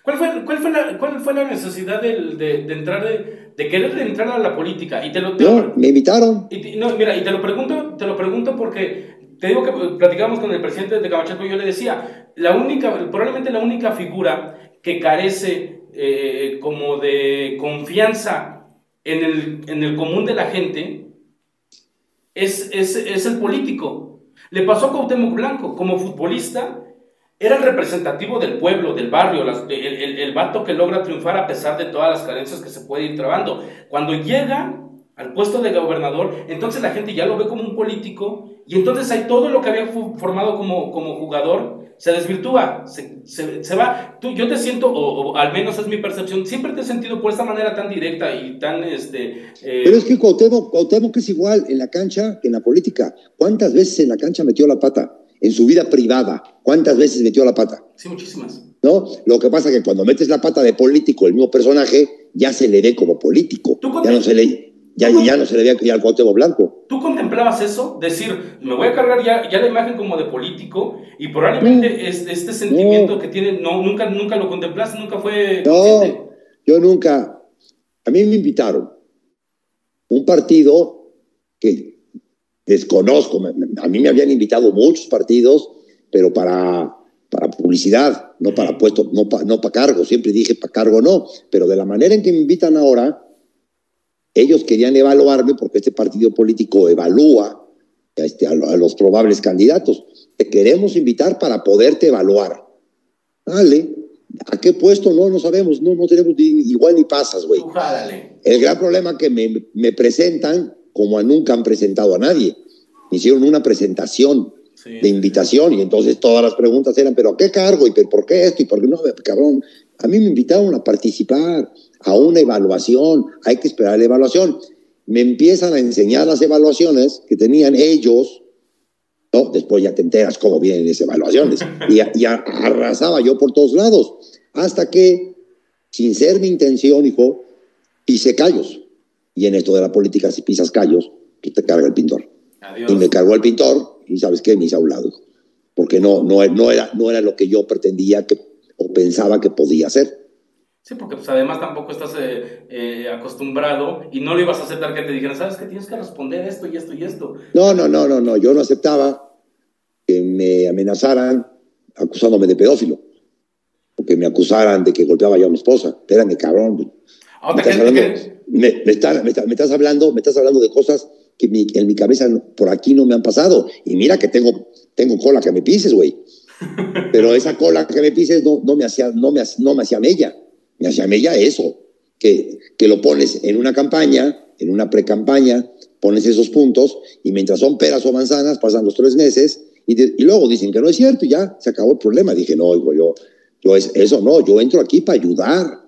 ¿Cuál fue, cuál fue, la, cuál fue la necesidad de, de, de entrar de de querer entrar a la política. Y te lo, no, me invitaron. Y no, mira, y te lo pregunto, te lo pregunto porque te digo que platicamos con el presidente de Camachaco y yo le decía, la única, probablemente la única figura que carece eh, como de confianza en el, en el común de la gente es, es, es el político. Le pasó a Cuauhtémoc Blanco como futbolista era el representativo del pueblo, del barrio, el, el, vato que logra triunfar a pesar de todas las carencias que se puede ir trabando. Cuando llega al puesto de gobernador, entonces la gente ya lo ve como un político y entonces hay todo lo que había formado como, como jugador se desvirtúa, se, se, va. Tú, yo te siento, o, al menos es mi percepción, siempre te he sentido por esta manera tan directa y tan... Este, eh, Pero es que Cuauhtémoc, Cuauhtémoc es igual en la cancha que en la política. ¿Cuántas veces en la cancha metió la pata? En su vida privada, ¿cuántas veces metió la pata? Sí, muchísimas. ¿No? Lo que pasa es que cuando metes la pata de político, el mismo personaje, ya se le ve como político. Ya no se le, ya, ya no se le ve al Cuauhtémoc Blanco. ¿Tú contemplabas eso? Decir, me voy a cargar ya, ya la imagen como de político y probablemente este, este, sentimiento que tiene, no, nunca, nunca lo contemplaste, nunca fue... No, yo nunca. A mí me invitaron. Un partido que desconozco, a mí me habían invitado muchos partidos, pero para, para publicidad, no para puesto, no para no para cargo, siempre dije para cargo no, pero de la manera en que me invitan ahora, ellos querían evaluarme porque este partido político evalúa este, a, los probables candidatos. Te queremos invitar para poderte evaluar. Dale. ¿A qué puesto? No, no sabemos. No, no tenemos igual ni pasas, güey. El gran problema que me, me, presentan como a nunca han presentado a nadie. Me hicieron una presentación de invitación y entonces todas las preguntas eran, ¿pero a qué cargo? ¿Y por qué esto? ¿Y por qué no? Cabrón, a mí me invitaron a participar a una evaluación, hay que esperar la evaluación. Me empiezan a enseñar las evaluaciones que tenían ellos, ¿no? Después ya te enteras cómo vienen esas evaluaciones. Y, y arrasaba yo por todos lados, hasta que, sin ser mi intención, hijo, pise callos. Y en esto de la política, si pisas callos, pues te carga el pintor. Y me cargó el pintor, y ¿sabes qué? Me hice a un lado, porque no, no, no, era, no era lo que yo pretendía que, o pensaba que podía hacer. Sí, porque pues además tampoco estás eh, eh, acostumbrado y no le ibas a aceptar que te dijeran, sabes que tienes que responder esto y esto y esto. No, no, no, no, no, yo no aceptaba que me amenazaran acusándome de pedófilo o que me acusaran de que golpeaba yo a mi esposa. Espérame, cabrón. Me, estás hablando, me, estás hablando, me estás hablando de cosas que en mi cabeza por aquí no me han pasado. Y mira que tengo, tengo cola que me pises, güey. <laughs> Pero esa cola que me pises no, no, me hacía, no, me, no me hacía mella. Me hacía mella eso, que, que lo pones en una campaña, en una pre-campaña, pones esos puntos y mientras son peras o manzanas pasan los tres meses y, luego dicen que no es cierto y ya se acabó el problema. Dije, no, yo, yo es, eso no, yo entro aquí para ayudar.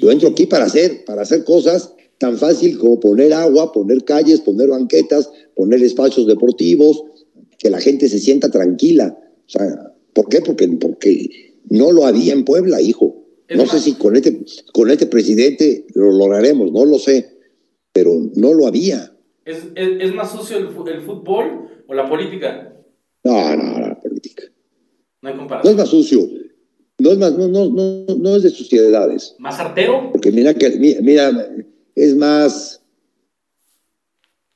Yo entro aquí para hacer, para hacer cosas tan fácil como poner agua, poner calles, poner banquetas, poner espacios deportivos, que la gente se sienta tranquila. O sea, ¿por qué? Porque, porque no lo había en Puebla, hijo no sé si con este, con este presidente lo lograremos, no lo sé, pero no lo había. ¿Es, más sucio el, fútbol o la política? No, no, la política. No hay comparación. No es más sucio. No es más, no, no, no, no es de suciedades. ¿Más artero? Porque mira que, mira, es más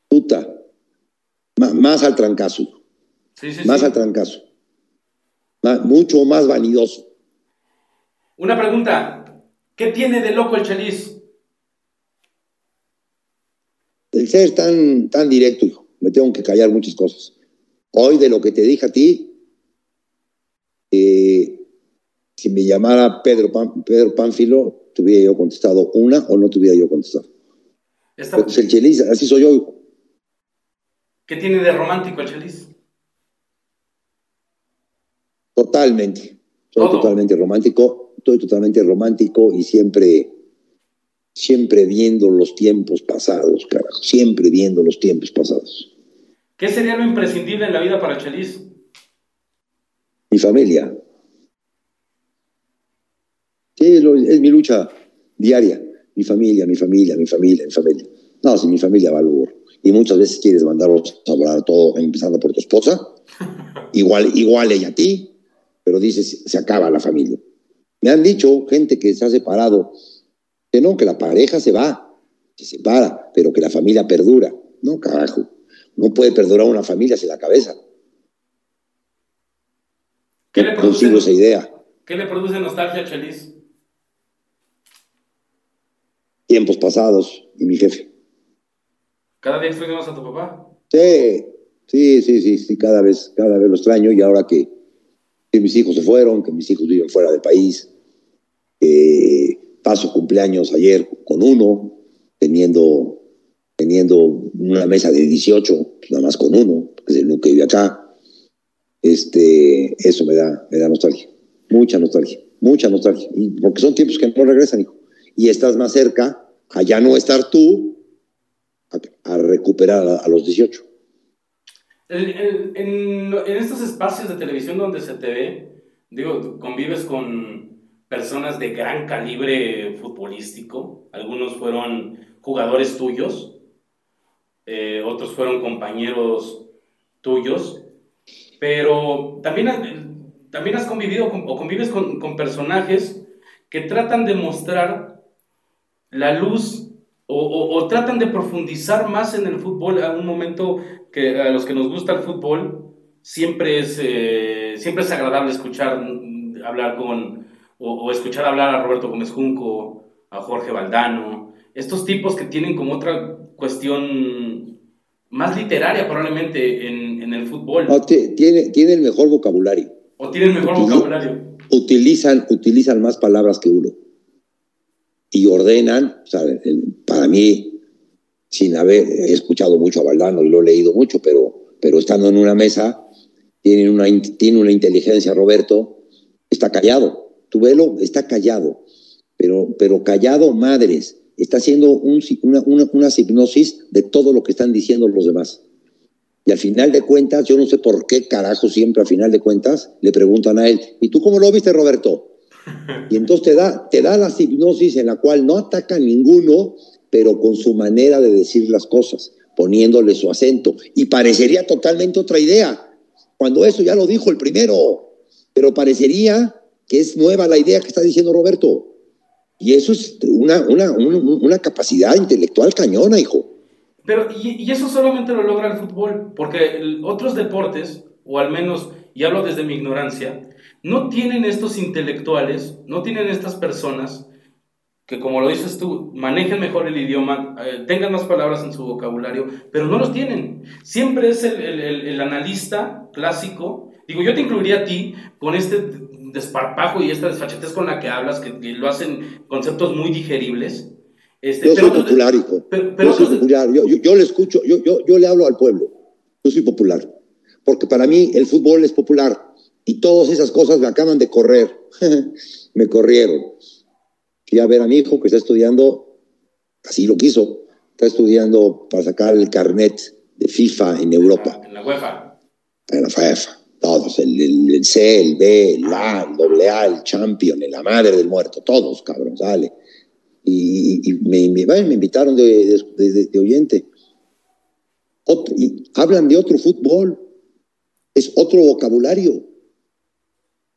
puta. Más, al trancazo. Sí, sí, más al trancazo. mucho más vanidoso. Una pregunta. ¿Qué tiene de loco el Chelis? El ser tan, tan directo, hijo. Me tengo que callar muchas cosas. Hoy, de lo que te dije a ti, eh, si me llamara Pedro, Pedro Pánfilo, tuviera yo contestado una o no tuviera yo contestado. Pues el Chelis, así soy yo. ¿Qué tiene de romántico el Chelis? Totalmente. Soy totalmente romántico estoy totalmente romántico y siempre, siempre viendo los tiempos pasados, carajo, siempre viendo los tiempos pasados. ¿Qué sería lo imprescindible en la vida para Chelis? Mi familia. Sí, es, mi lucha diaria. Mi familia, mi familia, mi familia, mi familia. No, si mi familia va valor. Y muchas veces quieres mandarlos a hablar todo, empezando por tu esposa. <laughs> Igual, igual ella a ti, pero dices, se acaba la familia. Me han dicho gente que se ha separado, que no, que la pareja se va, se separa, pero que la familia perdura. No, carajo. No puede perdurar una familia sin la cabeza. ¿Qué le produce, esa idea. ¿Qué le produce nostalgia, Chelis? Tiempos pasados y mi jefe. ¿Cada día extrañas a tu papá? Sí, sí, sí, sí, sí, cada vez, cada vez lo extraño y ahora que que mis hijos se fueron, que mis hijos viven fuera del país. paso cumpleaños ayer con uno, teniendo, teniendo una mesa de 18, pues nada más con uno, que es el que vive acá. Este, eso me da, me da nostalgia, mucha nostalgia, mucha nostalgia, porque son tiempos que no regresan, hijo. Y estás más cerca a ya no estar tú, a, recuperar a los 18 en, estos espacios de televisión donde se te ve, digo, convives con personas de gran calibre futbolístico, algunos fueron jugadores tuyos, eh, otros fueron compañeros tuyos, pero también, también has convivido o convives con, con personajes que tratan de mostrar la luz o, o, tratan de profundizar más en el fútbol a un momento que a los que nos gusta el fútbol, siempre es, eh, siempre es agradable escuchar mm, hablar con, o, escuchar hablar a Roberto Gómez Junco, a Jorge Valdano, estos tipos que tienen como otra cuestión más literaria probablemente en, en el fútbol. tiene, tiene el mejor vocabulario. O tiene el mejor vocabulario. Utilizan, utilizan más palabras que uno. Y ordenan, para mí, sin haber escuchado mucho a Valdano y lo he leído mucho, pero, pero estando en una mesa, tiene una, tiene una inteligencia, Roberto, está callado. Tu velo está callado, pero, pero callado, madres, está haciendo una, una, una hipnosis de todo lo que están diciendo los demás. Y al final de cuentas, yo no sé por qué carajo siempre al final de cuentas le preguntan a él, ¿y tú cómo lo viste, Roberto? Y entonces te da, te da la hipnosis en la cual no ataca ninguno, pero con su manera de decir las cosas, poniéndole su acento. Y parecería totalmente otra idea, cuando eso ya lo dijo el primero, pero parecería que es nueva la idea que está diciendo Roberto. Y eso es una, una, una capacidad intelectual cañona, hijo. Pero, y, eso solamente lo logra el fútbol, porque otros deportes, o al menos, y hablo desde mi ignorancia, no tienen estos intelectuales, no tienen estas personas que, como lo dices tú, manejen mejor el idioma, eh, tengan más palabras en su vocabulario, pero no los tienen. Siempre es el, el analista clásico. Digo, yo te incluiría a ti con este desparpajo y esta desfachatez con la que hablas, que lo hacen conceptos muy digeribles este, yo soy popular, hijo. yo soy popular. Yo, le escucho, yo, yo, yo le hablo al pueblo. Yo soy popular. Porque para mí el fútbol es popular. Y todas esas cosas me acaban de correr. <laughs> me corrieron. Fui a ver a mi hijo que está estudiando, así lo quiso, está estudiando para sacar el carnet de FIFA en Europa. En la UEFA. En la UEFA. Todos, el, el, C, el B, el A, el doble A, el Champion, la madre del muerto, todos, cabrón, sale y, me, me, invitaron de, de, oyente. y hablan de otro fútbol, es otro vocabulario.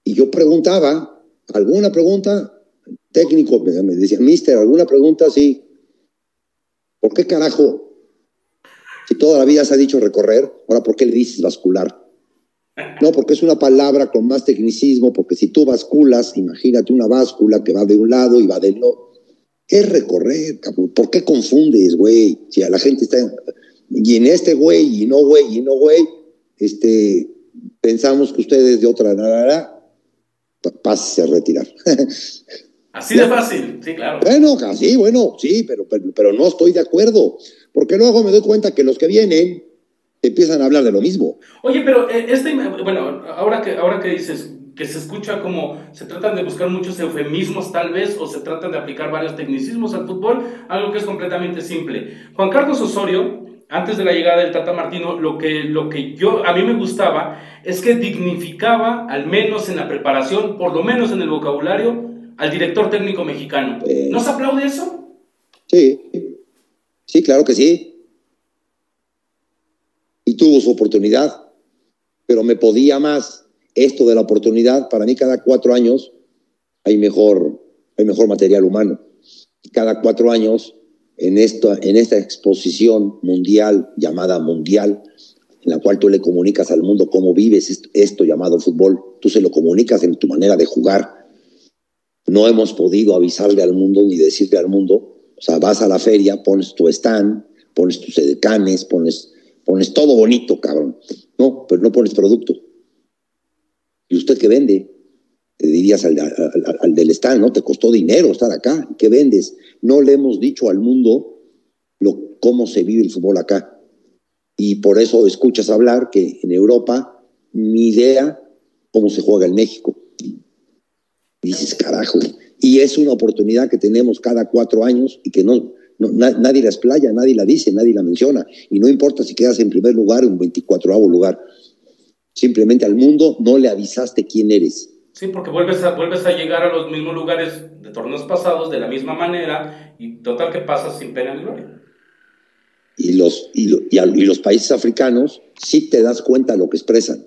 Y yo preguntaba, ¿alguna pregunta? Técnico, me decía, mister, ¿alguna pregunta? Sí. ¿Por qué carajo? Si toda la vida se ha dicho recorrer, ahora ¿por qué le dices bascular? No, porque es una palabra con más tecnicismo, porque si tú basculas, imagínate una báscula que va de un lado y va del otro es recorrer. ¿Por qué confundes, güey? Si a la gente está. Y en este güey, y no güey, y no güey, este, pensamos que ustedes de otra nada, pase a retirar. <laughs> Así de fácil, sí, claro. Bueno, así, bueno, sí, pero, pero, pero, no estoy de acuerdo. Porque luego me doy cuenta que los que vienen empiezan a hablar de lo mismo. Oye, pero eh, este, bueno, ahora que, ahora que dices, que se escucha como se tratan de buscar muchos eufemismos tal vez o se tratan de aplicar varios tecnicismos al fútbol, algo que es completamente simple. Juan Carlos Osorio, antes de la llegada del Tata Martino, lo que, lo que yo, a mí me gustaba es que dignificaba, al menos en la preparación, por lo menos en el vocabulario, al director técnico mexicano. Eh. ¿No se aplaude eso? Sí, sí, claro que sí. Y tuvo su oportunidad, pero me podía más esto de la oportunidad, para mí cada cuatro años hay mejor, hay mejor material humano. Cada cuatro años, en esta, en esta exposición mundial, llamada mundial, en la cual tú le comunicas al mundo cómo vives esto, llamado fútbol, tú se lo comunicas en tu manera de jugar. No hemos podido avisarle al mundo ni decirle al mundo, o sea, vas a la feria, pones tu stand, pones tus edecanes, pones, pones todo bonito, cabrón. No, pero no pones producto. ¿Y usted qué vende? Te dirías al, del stand, ¿no? Te costó dinero estar acá. ¿Qué vendes? No le hemos dicho al mundo lo, cómo se vive el fútbol acá. Y por eso escuchas hablar que en Europa ni idea cómo se juega en México. dices, carajo. Y es una oportunidad que tenemos cada cuatro años y que no, nadie la explaya, nadie la dice, nadie la menciona. Y no importa si quedas en primer lugar o en 24 lugar. Simplemente al mundo no le avisaste quién eres. Sí, porque vuelves a, vuelves a llegar a los mismos lugares de torneos pasados de la misma manera y total que pasas sin pena ni gloria. Y los, y, y, los países africanos sí te das cuenta de lo que expresan.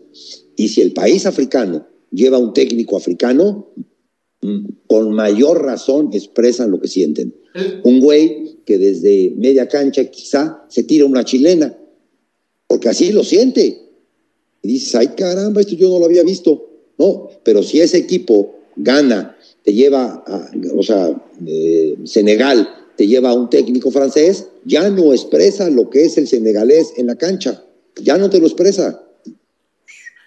Y si el país africano lleva un técnico africano, mm, con mayor razón expresan lo que sienten. Un güey que desde media cancha quizá se tira una chilena porque así lo siente. Y dices, ay caramba, esto yo no lo había visto. No, pero si ese equipo gana, te lleva a, o sea, eh, Senegal te lleva a un técnico francés, ya no expresa lo que es el senegalés en la cancha, ya no te lo expresa.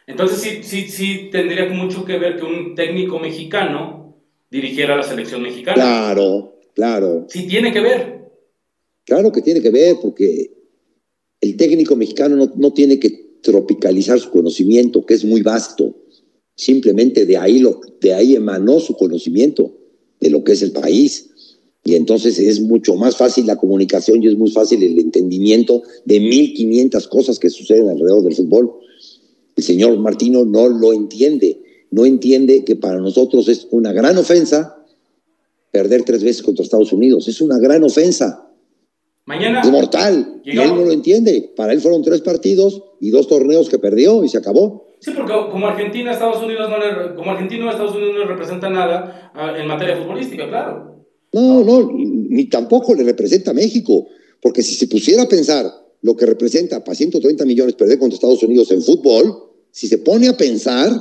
Entonces sí, sí, sí tendría mucho que ver que un técnico mexicano dirigiera la selección mexicana. Claro, claro. Sí tiene que ver. Claro que tiene que ver, porque el técnico mexicano no, no tiene que tropicalizar su conocimiento, que es muy vasto. Simplemente de ahí, lo, de ahí emanó su conocimiento de lo que es el país. Y entonces es mucho más fácil la comunicación y es muy fácil el entendimiento de 1500 cosas que suceden alrededor del fútbol. El señor Martino no lo entiende. No entiende que para nosotros es una gran ofensa perder tres veces contra Estados Unidos. Es una gran ofensa. Mañana. Es mortal. Y él no lo entiende. Para él fueron tres partidos y dos torneos que perdió y se acabó. Sí, porque como Argentina, Estados Unidos no le, como Argentina, Estados Unidos no le representa nada ah, en materia futbolística, claro. No, no, ni tampoco le representa a México. Porque si se pusiera a pensar lo que representa para 130 millones perder contra Estados Unidos en fútbol, si se pone a pensar,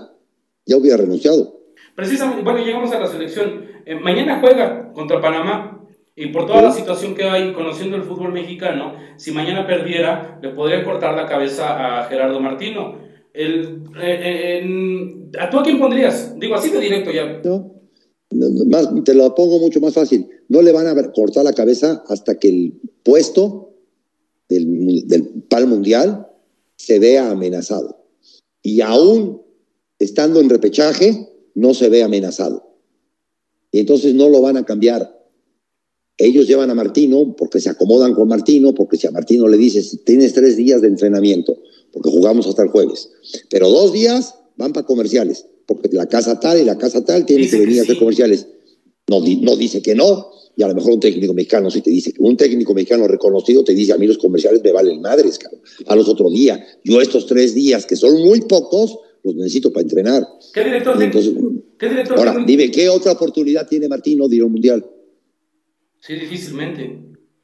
ya hubiera renunciado. Precisamente, bueno, llegamos a la selección. Eh, mañana juega contra Panamá. Y por toda la situación que hay conociendo el fútbol mexicano, si mañana perdiera, le podría cortar la cabeza a Gerardo Martino. El, eh, eh, ¿A tú a quién pondrías? Digo, así de directo ya. No, más, te lo pongo mucho más fácil. No le van a cortar la cabeza hasta que el puesto del, del PAL mundial se vea amenazado. Y aún estando en repechaje, no se ve amenazado. Y entonces no lo van a cambiar ellos llevan a Martino porque se acomodan con Martino, porque si a Martino le dices, tienes tres días de entrenamiento, porque jugamos hasta el jueves, pero dos días van para comerciales, porque la casa tal y la casa tal tienen que venir a hacer comerciales. No, no dice que no, y a lo mejor un técnico mexicano sí te dice que un técnico mexicano reconocido te dice, a mí los comerciales me valen madres, cabrón. A los otros días. Yo estos tres días, que son muy pocos, los necesito para entrenar. ¿Qué director? Entonces, ¿qué director ahora, dime, ¿qué otra oportunidad tiene Martino de ir a un mundial? Sí, difícilmente.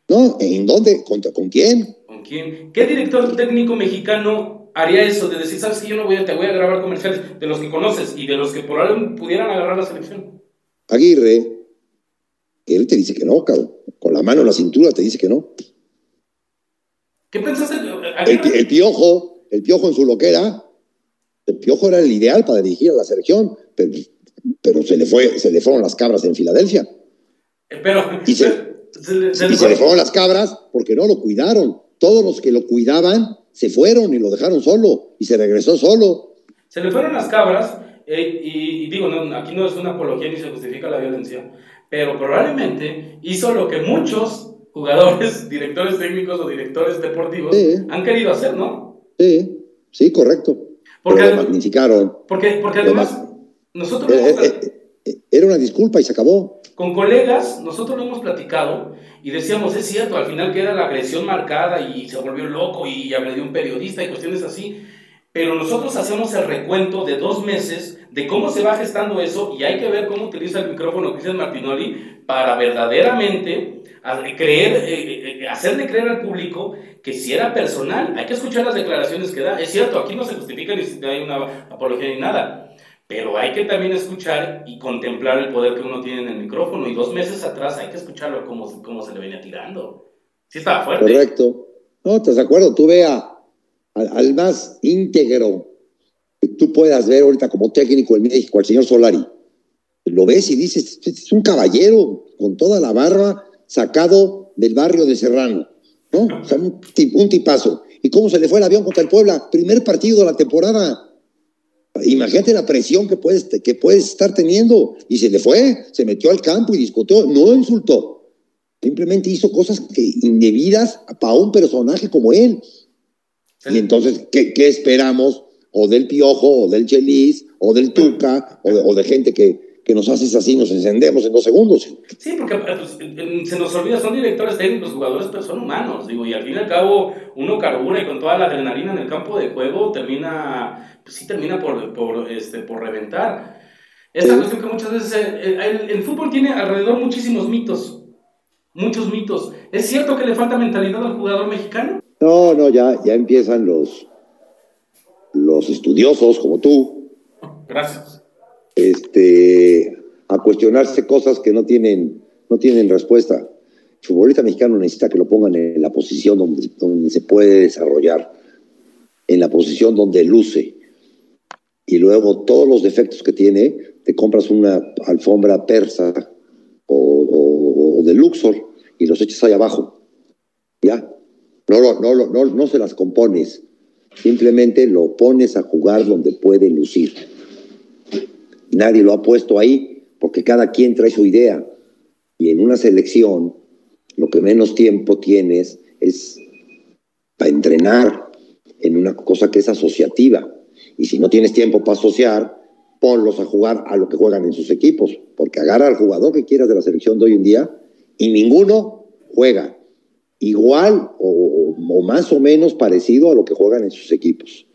¿No? ¿En dónde? ¿Contra, ¿Con quién? ¿Con quién? ¿Qué director técnico mexicano haría eso de decir, sabes que yo no voy a, te voy a grabar comerciales de los que conoces y de los que probablemente pudieran agarrar la selección? Aguirre, él te dice que no, cabrón. Con la mano en la cintura te dice que no. ¿Qué pensaste? El, el, piojo, el piojo en su loquera, el piojo era el ideal para dirigir a la selección, pero, pero se, le fue, se le fueron las cabras en Filadelfia. Pero, y se, le fueron las cabras porque no lo cuidaron. Todos los que lo cuidaban se fueron y lo dejaron solo y se regresó solo. Se le fueron las cabras eh, y, digo, no, aquí no es una apología ni se justifica la violencia, pero probablemente hizo lo que muchos jugadores, <laughs> directores técnicos o directores deportivos han querido hacer, ¿no? Sí, sí, correcto. Porque, lo magnificaron. Porque, porque además, nosotros... Eh, eh, era una disculpa y se acabó. Con colegas, nosotros lo hemos platicado y decíamos, es cierto, al final queda la agresión marcada y se volvió loco y agredió un periodista y cuestiones así, pero nosotros hacemos el recuento de dos meses de cómo se va gestando eso y hay que ver cómo utiliza el micrófono Cristian Martinoli para verdaderamente creer, eh, eh, eh, hacerle creer al público que si era personal, hay que escuchar las declaraciones que da. Es cierto, aquí no se justifica ni hay una apología ni nada, pero hay que también escuchar y contemplar el poder que uno tiene en el micrófono. Y dos meses atrás hay que escucharlo cómo, cómo se le venía tirando. Sí estaba fuerte. Correcto. No, ¿estás de acuerdo? Tú ve al, más íntegro que tú puedas ver ahorita como técnico en México, al señor Solari. Lo ves y dices, es un caballero con toda la barba sacado del barrio de Serrano. ¿no? O sea, un, un tipazo. ¿Y cómo se le fue el avión contra el Puebla? Primer partido de la temporada Imagínate la presión que puedes, que puedes estar teniendo. Y se le fue, se metió al campo y discutió, no insultó. Simplemente hizo cosas que, indebidas para un personaje como él. Y entonces, ¿qué, ¿qué, esperamos? O del Piojo, o del Chelis, o del Tuca, o o de gente que, que nos haces así, nos encendemos en dos segundos. Sí, porque eh, pues, se nos olvida, son directores técnicos, jugadores, pero son humanos, digo, y al fin y al cabo uno carbura y con toda la adrenalina en el campo de juego termina, pues sí termina por, por, este, por reventar. Esta cuestión que muchas veces, eh, el, el fútbol tiene alrededor muchísimos mitos, muchos mitos. ¿Es cierto que le falta mentalidad al jugador mexicano? No, no, ya, ya empiezan los, los estudiosos como tú. Gracias. Este, a cuestionarse cosas que no tienen, no tienen respuesta. El futbolista mexicano necesita que lo pongan en la posición donde, se puede desarrollar, en la posición donde luce. Y luego todos los defectos que tiene, te compras una alfombra persa o, o de Luxor y los echas ahí abajo. ¿Ya? No, no, no, no, no se las compones Simplemente lo pones a jugar donde puede lucir. Nadie lo ha puesto ahí porque cada quien trae su idea. Y en una selección, lo que menos tiempo tienes es para entrenar en una cosa que es asociativa. Y si no tienes tiempo para asociar, ponlos a jugar a lo que juegan en sus equipos. Porque agarra al jugador que quieras de la selección de hoy en día y ninguno juega igual o, más o menos parecido a lo que juegan en sus equipos.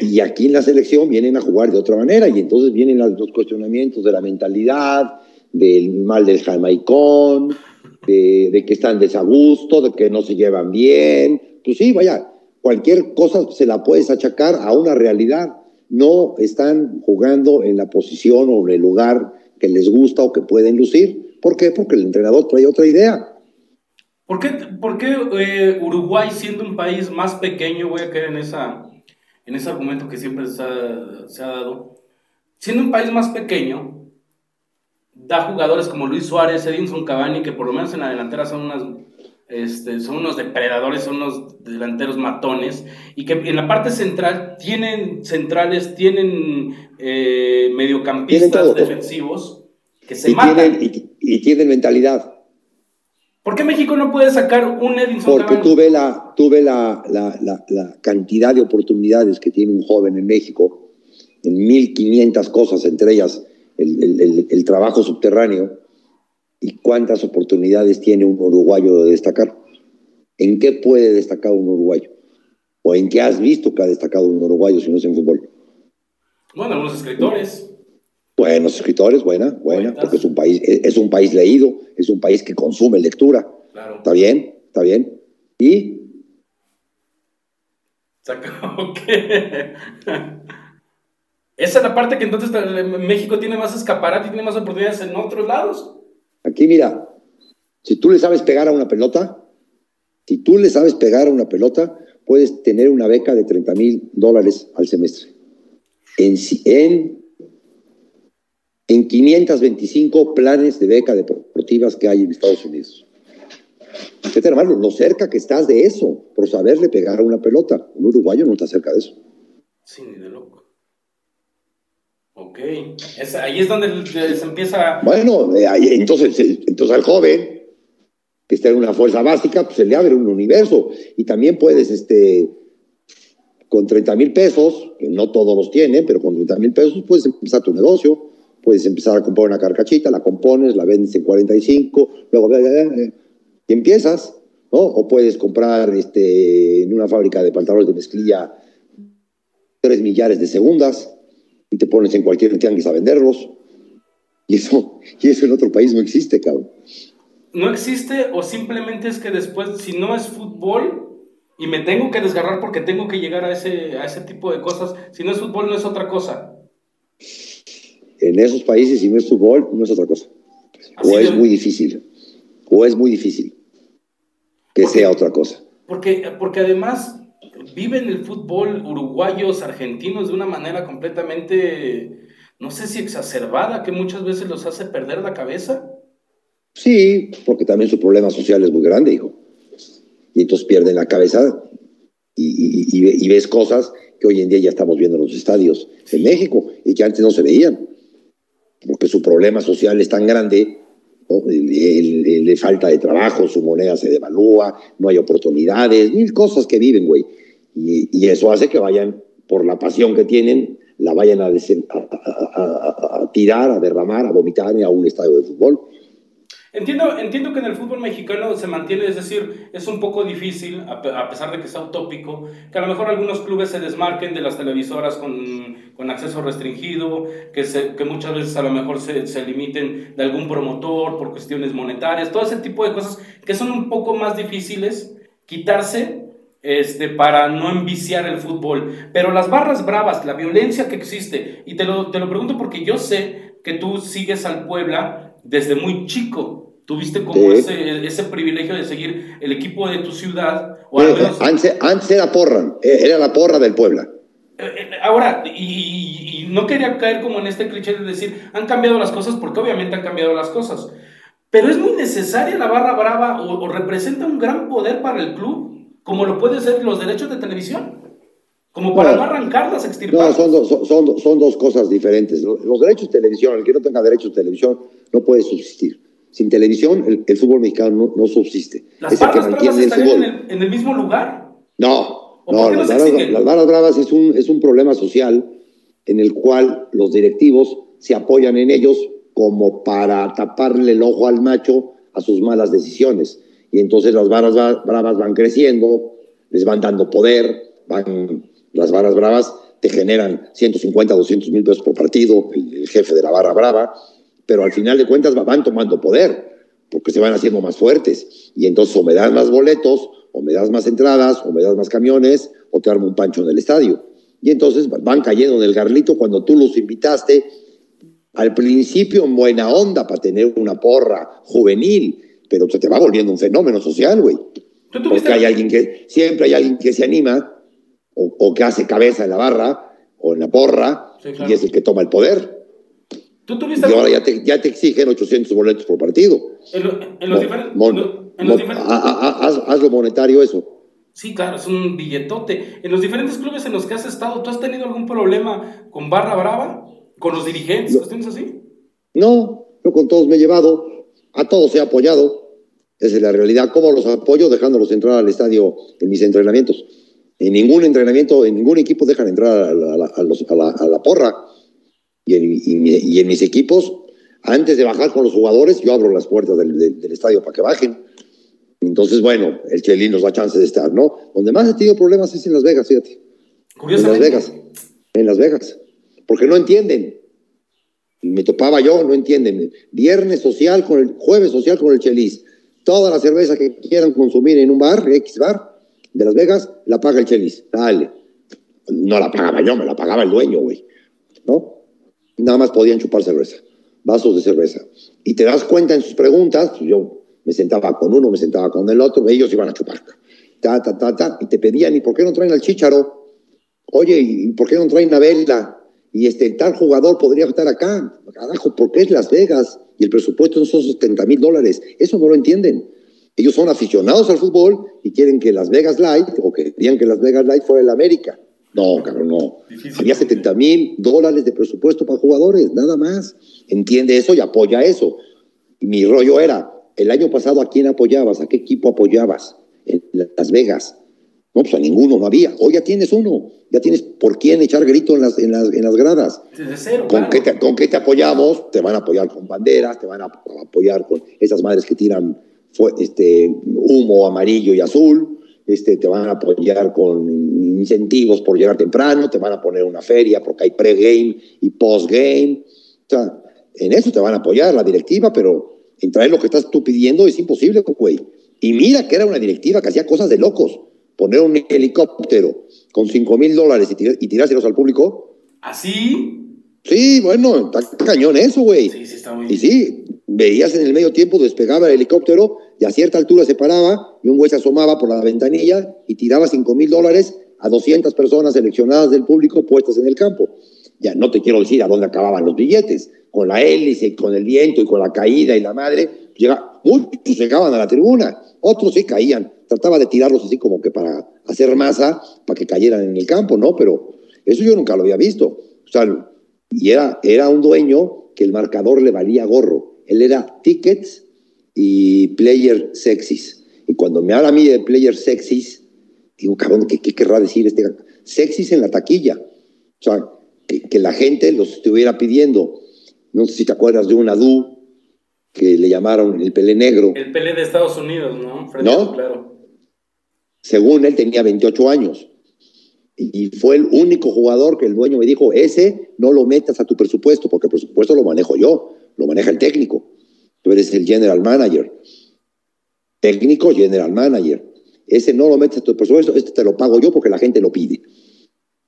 Y aquí en la selección vienen a jugar de otra manera y entonces vienen los cuestionamientos de la mentalidad, del mal del jamaicón, de, que están desagusto, de que no se llevan bien. Pues sí, vaya, cualquier cosa se la puedes achacar a una realidad. No están jugando en la posición o en el lugar que les gusta o que pueden lucir. ¿Por qué? Porque el entrenador trae otra idea. ¿Por qué, eh, Uruguay, siendo un país más pequeño, voy a caer en, esa, en ese argumento que siempre se ha, se ha dado, siendo un país más pequeño, da jugadores como Luis Suárez, Edinson Cavani, que por lo menos en la delantera son unas este, son unos depredadores, son unos delanteros matones, y que en la parte central tienen centrales, tienen eh, mediocampistas defensivos que se matan. y, tienen mentalidad. ¿Por qué México no puede sacar un Edinson Porque tuve, la, tuve la, la, cantidad de oportunidades que tiene un joven en México, en 1500 cosas, entre ellas el, trabajo subterráneo, y cuántas oportunidades tiene un uruguayo de destacar. ¿En qué puede destacar un uruguayo? ¿O en qué has visto que ha destacado un uruguayo si no es en fútbol? Bueno, algunos escritores. Buenos escritores, buena, buena, porque es un país, es un país leído, es un país que consume lectura. Claro. ¿Está bien? ¿Está bien? ¿Y? ¿Qué? <laughs> Esa es la parte que entonces México tiene más escaparate y tiene más oportunidades en otros lados. Aquí mira, si tú le sabes pegar a una pelota, si tú le sabes pegar a una pelota, puedes tener una beca de 30 mil dólares al semestre. En, en en 525 planes de beca deportivas que hay en Estados Unidos. Fíjate, hermano, lo cerca que estás de eso, por saberle pegar a una pelota. Un uruguayo no está cerca de eso. Sí, ni de loco. Ok. ahí es donde se empieza. Bueno, eh, entonces, eh, entonces al joven que está en una fuerza básica, pues se le abre un universo. Y también puedes, este, con 30 mil pesos, que no todos los tienen, pero con 30 mil pesos puedes empezar tu negocio puedes empezar a componer una carcachita, la compones, la vendes en 45, luego y empiezas, ¿no? O puedes comprar este, en una fábrica de pantalones de mezclilla tres millares de segundas y te pones en cualquier tianguis a venderlos. Y eso, y eso en otro país no existe, cabrón. No existe o simplemente es que después, si no es fútbol, y me tengo que desgarrar porque tengo que llegar a ese, a ese tipo de cosas, si no es fútbol no es otra cosa en esos países, si no es fútbol, no es otra cosa. o es muy difícil. O es muy difícil que sea otra cosa. Porque, porque además viven el fútbol uruguayos, argentinos de una manera completamente, no sé si exacerbada, que muchas veces los hace perder la cabeza. Sí, porque también su problema social es muy grande, hijo. Y entonces pierden la cabeza y, y ves cosas que hoy en día ya estamos viendo en los estadios en México y que antes no se veían porque su problema social es tan grande, le, falta de trabajo, su moneda se devalúa, no hay oportunidades, mil cosas que viven, güey. Y, eso hace que vayan, por la pasión que tienen, la vayan a, a, tirar, a derramar, a vomitar a un estadio de fútbol. Entiendo, entiendo que en el fútbol mexicano se mantiene, es decir, es un poco difícil, a pesar de que sea utópico, que a lo mejor algunos clubes se desmarquen de las televisoras con, con acceso restringido, que, se, que muchas veces a lo mejor se, se, limiten de algún promotor por cuestiones monetarias, todo ese tipo de cosas que son un poco más difíciles quitarse este, para no enviciar el fútbol. Pero las barras bravas, la violencia que existe, y te lo, te lo pregunto porque yo sé que tú sigues al Puebla desde muy chico. Tuviste como ese, ese, privilegio de seguir el equipo de tu ciudad. O antes, antes, era porra, eh, era la porra del Puebla. Eh, eh, ahora, y, no quería caer como en este cliché de decir, han cambiado las cosas, porque obviamente han cambiado las cosas. Pero es muy necesaria la barra brava o, representa un gran poder para el club, como lo puede ser los derechos de televisión. Como para no, arrancarlas, extirparlas. No, son, son, son, dos cosas diferentes. Los derechos de televisión, el que no tenga derechos de televisión no puede subsistir. Sin televisión, el, fútbol mexicano no, subsiste. ¿Las barras bravas estarían en el, mismo lugar? No, no, las, barras, bravas es un, es un problema social en el cual los directivos se apoyan en ellos como para taparle el ojo al macho a sus malas decisiones. Y entonces las barras bravas van creciendo, les van dando poder, van, las barras bravas te generan 150, 200 mil pesos por partido, el jefe de la barra brava, pero al final de cuentas van tomando poder, porque se van haciendo más fuertes. Y entonces o me das más boletos, o me das más entradas, o me das más camiones, o te armo un pancho en el estadio. Y entonces van cayendo en el garlito cuando tú los invitaste al principio en buena onda para tener una porra juvenil, pero se te va volviendo un fenómeno social, güey. Porque hay alguien que, siempre hay alguien que se anima, o, que hace cabeza en la barra, o en la porra, y es el que toma el poder. ¿Tú tuviste y ahora ya te, ya te, exigen 800 boletos por partido. En, los diferentes... haz, lo monetario eso. Sí, claro, es un billetote. En los diferentes clubes en los que has estado, ¿tú has tenido algún problema con Barra Brava? ¿Con los dirigentes? ¿Cuestiones así? No, yo con todos me he llevado. A todos he apoyado. Esa es la realidad. ¿Cómo los apoyo? Dejándolos entrar al estadio en mis entrenamientos. En ningún entrenamiento, en ningún equipo dejan entrar a la, a la porra y en, mis equipos, antes de bajar con los jugadores, yo abro las puertas del, estadio para que bajen. Entonces, bueno, el Chelín nos da chance de estar, ¿no? Donde más he tenido problemas es en Las Vegas, fíjate. En Las Vegas. En Las Vegas. Porque no entienden. Me topaba yo, no entienden. Viernes social con el, jueves social con el Chelis. Toda la cerveza que quieran consumir en un bar, X bar, de Las Vegas, la paga el Chelis. Dale. No la pagaba yo, me la pagaba el dueño, güey. ¿No? Nada más podían chupar cerveza, vasos de cerveza. Y te das cuenta en sus preguntas, pues yo me sentaba con uno, me sentaba con el otro, ellos iban a chupar. Ta, ta, ta, ta, y te pedían, ¿y por qué no traen al chicharo? Oye, ¿y por qué no traen a Vela? Y este tal jugador podría estar acá. Carajo, ¿por qué es Las Vegas? Y el presupuesto son 70 mil dólares. Eso no lo entienden. Ellos son aficionados al fútbol y quieren que Las Vegas Light, o querían que Las Vegas Light fuera el América. No, cabrón, no. Había 70 mil dólares de presupuesto para jugadores, nada más. Entiende eso y apoya eso. Y mi rollo era, el año pasado, ¿a quién apoyabas? ¿A qué equipo apoyabas? En Las Vegas. No, pues a ninguno no había. Hoy ya tienes uno. Ya tienes por quién echar grito en las, en las, en las gradas. Desde cero, ¿Con, qué te, ¿Con qué te apoyamos? Te van a apoyar con banderas, te van a apoyar con esas madres que tiran este, humo amarillo y azul este, te van a apoyar con incentivos por llegar temprano, te van a poner una feria porque hay pre-game y post-game. O sea, en eso te van a apoyar la directiva, pero en traer lo que estás tú pidiendo es imposible, güey. Y mira que era una directiva que hacía cosas de locos. Poner un helicóptero con 5 mil dólares y, tirárselos al público. ¿Así? Sí, bueno, está cañón eso, güey. Sí, sí, está muy Y sí, veías en el medio tiempo, despegaba el helicóptero y a cierta altura se paraba y un güey se asomaba por la ventanilla y tiraba 5 mil dólares a 200 personas seleccionadas del público puestas en el campo. Ya no te quiero decir a dónde acababan los billetes, con la hélice, con el viento y con la caída y la madre, llega, muchos llegaban a la tribuna, otros sí caían, trataba de tirarlos así como que para hacer masa, para que cayeran en el campo, ¿no? Pero eso yo nunca lo había visto. O sea, y era, era un dueño que el marcador le valía gorro. Él era tickets y player sexys. Y cuando me habla a mí de player sexys, digo, cabrón, ¿qué, querrá decir este? Sexys en la taquilla. O sea, que, la gente los estuviera pidiendo. No sé si te acuerdas de un Adu que le llamaron el Pelé Negro. El Pelé de Estados Unidos, ¿no? ¿No? Claro. Según él tenía 28 años. Y fue el único jugador que el dueño me dijo, ese no lo metas a tu presupuesto, porque el presupuesto lo manejo yo, lo maneja el técnico. Tú eres el general manager. Técnico, general manager. ese no lo metes a tu presupuesto, este te lo pago yo porque la gente lo pide.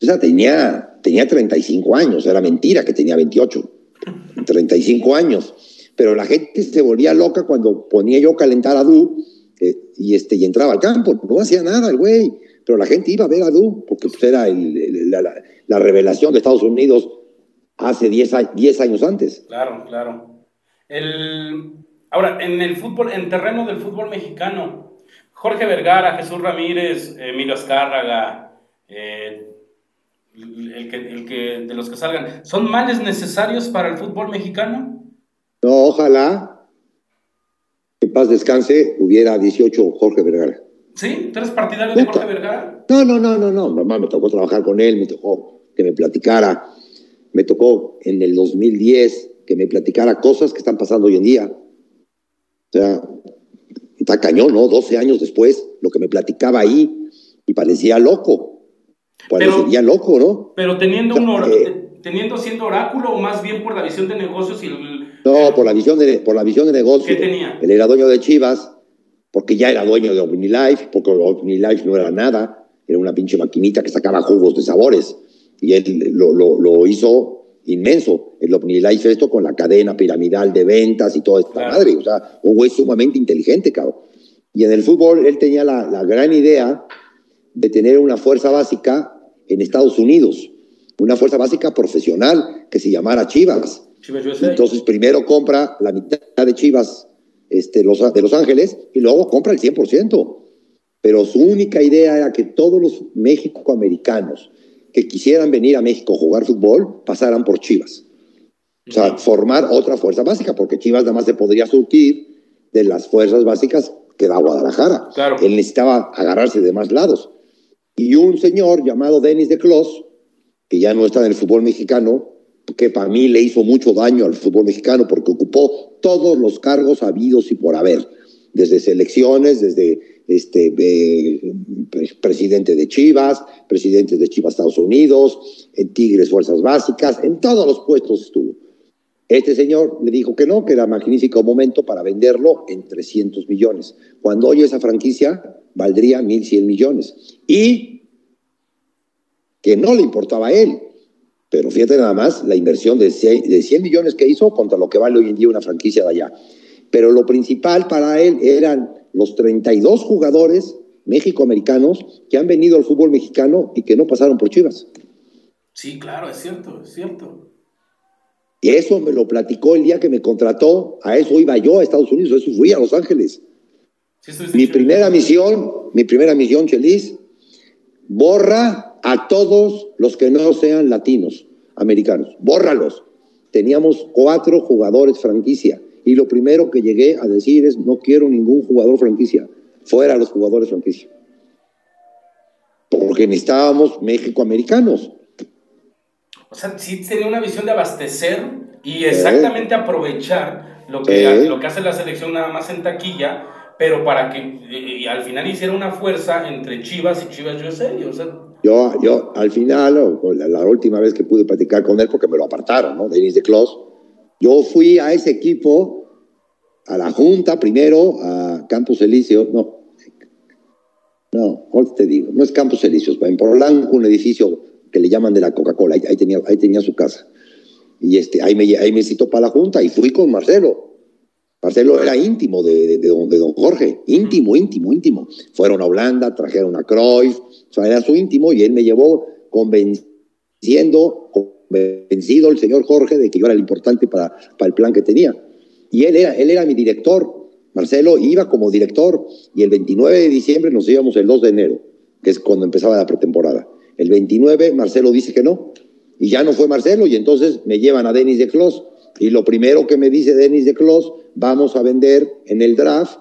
O sea, tenía, tenía 35 años, era mentira que tenía 28, 35 años. Pero la gente se volvía loca cuando ponía yo calentar a Du eh, y, este, y entraba al campo. No hacía nada el güey, pero la gente iba a ver a Du porque pues, era la, revelación de Estados Unidos hace 10, años antes. Claro, claro. El, ahora, en el fútbol, en terreno del fútbol mexicano, Jorge Vergara, Jesús Ramírez, Emilio Azcárraga, eh, el que, el que, de los que salgan, ¿son males necesarios para el fútbol mexicano? No, ojalá, que paz descanse, hubiera 18 Jorge Vergara. ¿Sí? ¿Tres partidarios de Jorge Vergara? No, no, no, no, no, mamá, me tocó trabajar con él, me tocó que me platicara, me tocó en el 2010 que me platicara cosas que están pasando hoy en día. O sea, está cañón, ¿no? 12 años después, lo que me platicaba ahí y parecía loco. Parecería loco, ¿no? Pero teniendo, un eh, teniendo siendo oráculo o más bien por la visión de negocios y No, por la visión de, por la visión de negocios. ¿Qué tenía? Él era dueño de Chivas, porque ya era dueño de OmniLife, porque OmniLife no era nada, era una pinche maquinita que sacaba jugos de sabores. Y él lo, lo, lo hizo inmenso. El OmniLife esto con la cadena piramidal de ventas y toda esta madre. O sea, un güey sumamente inteligente, cabrón. Y en el fútbol él tenía la, la gran idea de tener una fuerza básica en Estados Unidos, una fuerza básica profesional que se llamara Chivas. Entonces primero compra la mitad de Chivas este, los, de Los Ángeles y luego compra el 100%. Pero su única idea era que todos los mexicoamericanos que quisieran venir a México a jugar fútbol pasaran por Chivas. O sea, formar otra fuerza básica, porque Chivas nada más se podría surtir de las fuerzas básicas que da Guadalajara. Él necesitaba agarrarse de más lados. Y un señor llamado Denis de Clos, que ya no está en el fútbol mexicano, que para mí le hizo mucho daño al fútbol mexicano porque ocupó todos los cargos habidos y por haber, desde selecciones, desde este, eh, presidente de Chivas, presidente de Chivas Estados Unidos, en Tigres Fuerzas Básicas, en todos los puestos estuvo. Este señor le dijo que no, que era magnífico momento para venderlo en 300 millones. Cuando hoy esa franquicia valdría 1.100 millones. Y que no le importaba a él. Pero fíjate nada más la inversión de 100 millones que hizo contra lo que vale hoy en día una franquicia de allá. Pero lo principal para él eran los 32 jugadores méxico-americanos que han venido al fútbol mexicano y que no pasaron por Chivas. Sí, claro, es cierto, es cierto. Y eso me lo platicó el día que me contrató. A eso iba yo a Estados Unidos, eso fui a Los Ángeles mi primera misión, mi primera misión, Chelis, borra a todos los que no sean latinos, americanos, bórralos. Teníamos cuatro jugadores franquicia y lo primero que llegué a decir es no quiero ningún jugador franquicia, fuera los jugadores franquicia. Porque necesitábamos México-americanos. O sea, sí tenía una visión de abastecer y exactamente aprovechar lo que, lo que hace la selección nada más en taquilla pero para que y al final hiciera una fuerza entre Chivas y Chivas USA. O sea, yo, yo al final, la, última vez que pude platicar con él, porque me lo apartaron, ¿no? Denis de Clos, yo fui a ese equipo, a la Junta primero, a Campos Elíseos, no, no, hoy te digo, no es Campos Elíseos, en Polanco, un edificio que le llaman de la Coca-Cola, ahí, tenía, ahí tenía su casa. Y este, ahí, me, ahí me citó para la Junta y fui con Marcelo Marcelo era íntimo de, don, Jorge, íntimo, íntimo, íntimo. Fueron a Holanda, trajeron a Cruyff, o sea, era su íntimo y él me llevó convenciendo, convencido el señor Jorge de que yo era el importante para, para el plan que tenía. Y él era, él era mi director. Marcelo iba como director y el 29 de diciembre nos íbamos el 2 de enero, que es cuando empezaba la pretemporada. El 29 Marcelo dice que no y ya no fue Marcelo y entonces me llevan a Denis de Clos y lo primero que me dice Denis de Clos vamos a vender en el draft,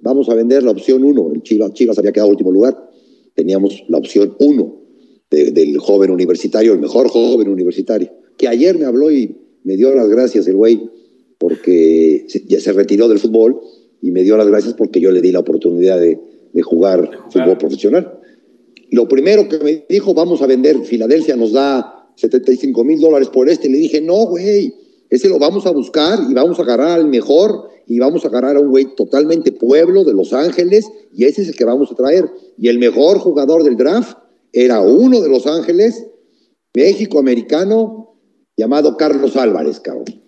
vamos a vender la opción 1. Chivas, Chivas había quedado último lugar. Teníamos la opción 1 del joven universitario, el mejor joven universitario, que ayer me habló y me dio las gracias el güey, porque ya se retiró del fútbol y me dio las gracias porque yo le di la oportunidad de, jugar, fútbol profesional. Lo primero que me dijo, vamos a vender, Filadelfia nos da 75 mil dólares por este. Le dije, no, güey, ese lo vamos a buscar y vamos a agarrar al mejor y vamos a agarrar a un güey totalmente pueblo de Los Ángeles y ese es el que vamos a traer. Y el mejor jugador del draft era uno de Los Ángeles, México americano, llamado Carlos Álvarez, cabrón.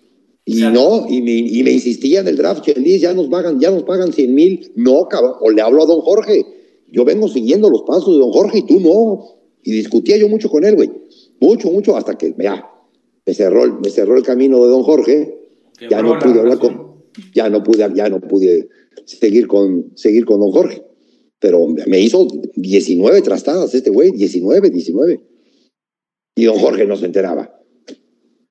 Y no, y me, y me insistía en el draft, Chelis, ya nos pagan, ya nos pagan 100 mil. No, cabrón, o le hablo a don Jorge. Yo vengo siguiendo los pasos de don Jorge y tú no. Y discutía yo mucho con él, güey. Mucho, mucho, hasta que, ya, me cerró, me cerró el camino de don Jorge. Ya no pude hablar con, ya no pude, ya no pude seguir con, seguir con don Jorge. Pero me hizo 19 trastadas este güey, 19, 19. Y don Jorge no se enteraba.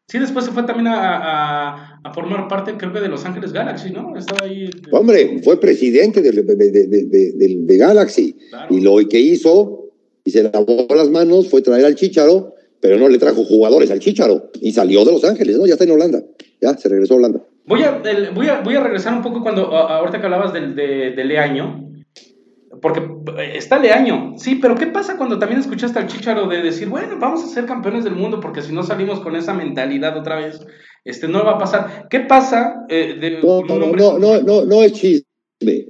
Sí, después se fue también a, a, formar parte, creo que de Los Ángeles Galaxy, ¿no? Estaba ahí. Hombre, fue presidente de, de, de Galaxy. Y lo que hizo, y se lavó las manos, fue traer al Chicharo, pero no le trajo jugadores al Chicharo. Y salió de Los Ángeles, ¿no? Ya está en Holanda. Ya se regresó a Holanda. Voy a, voy a, voy a regresar un poco cuando, ahorita que hablabas del de, Leaño, porque eh, está Leaño, sí, pero ¿qué pasa cuando también escuchaste al Chicharo de decir, bueno, vamos a ser campeones del mundo, porque si no salimos con esa mentalidad otra vez, este, no va a pasar. ¿Qué pasa? Eh, de, no, no, no, no, no, es chisme,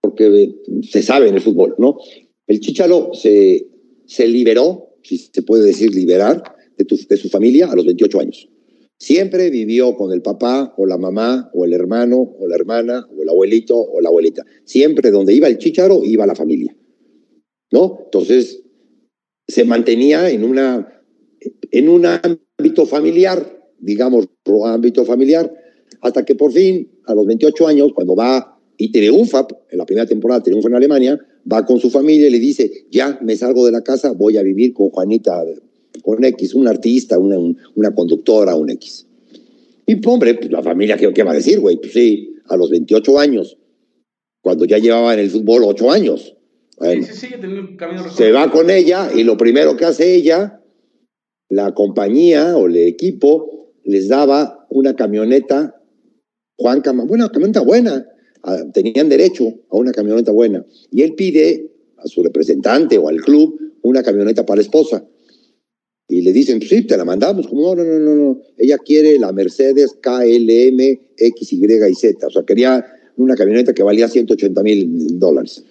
porque se sabe en el fútbol, ¿no? El Chicharo se, se liberó, si se puede decir liberar, de, de su familia a los 28 años. Siempre vivió con el papá o la mamá o el hermano o la hermana o el abuelito o la abuelita. Siempre donde iba el chicharo iba la familia. ¿No? Entonces se mantenía en, una, en un ámbito familiar, digamos, ámbito familiar, hasta que por fin, a los 28 años, cuando va y triunfa, en la primera temporada triunfa en Alemania, va con su familia y le dice, ya me salgo de la casa, voy a vivir con Juanita con X, un artista, una, una conductora, un X. Y hombre, pues, la familia, ¿qué, ¿qué, va a decir, güey? Pues sí, a los 28 años, cuando ya llevaba en el fútbol 8 años. sí, sí, sí, se va con ella y lo primero que hace ella, la compañía o el equipo les daba una camioneta, Juan Cama, una camioneta buena, ah, tenían derecho a una camioneta buena. Y él pide a su representante o al club una camioneta para la esposa. Y le dicen, sí, te la mandamos. Como, no, no, no, no, Ella quiere la Mercedes KLM X, Y Z. O sea, quería una camioneta que valía 180 mil dólares.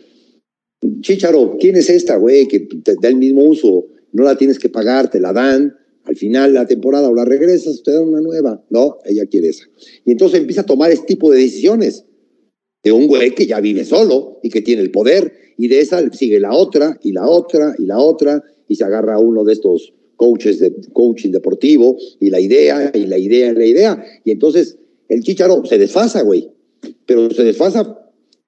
Chicharo, ¿quién es esta, güey? Que te da el mismo uso. No la tienes que pagar, te la dan. Al final la temporada o la regresas, te dan una nueva. No, ella quiere esa. Y entonces empieza a tomar este tipo de decisiones de un güey que ya vive solo y que tiene el poder. Y de esa sigue la otra y la otra y la otra y se agarra uno de estos coaches de coaching deportivo y la idea y la idea y la idea. Y entonces el chicharo se desfasa, güey. Pero se desfasa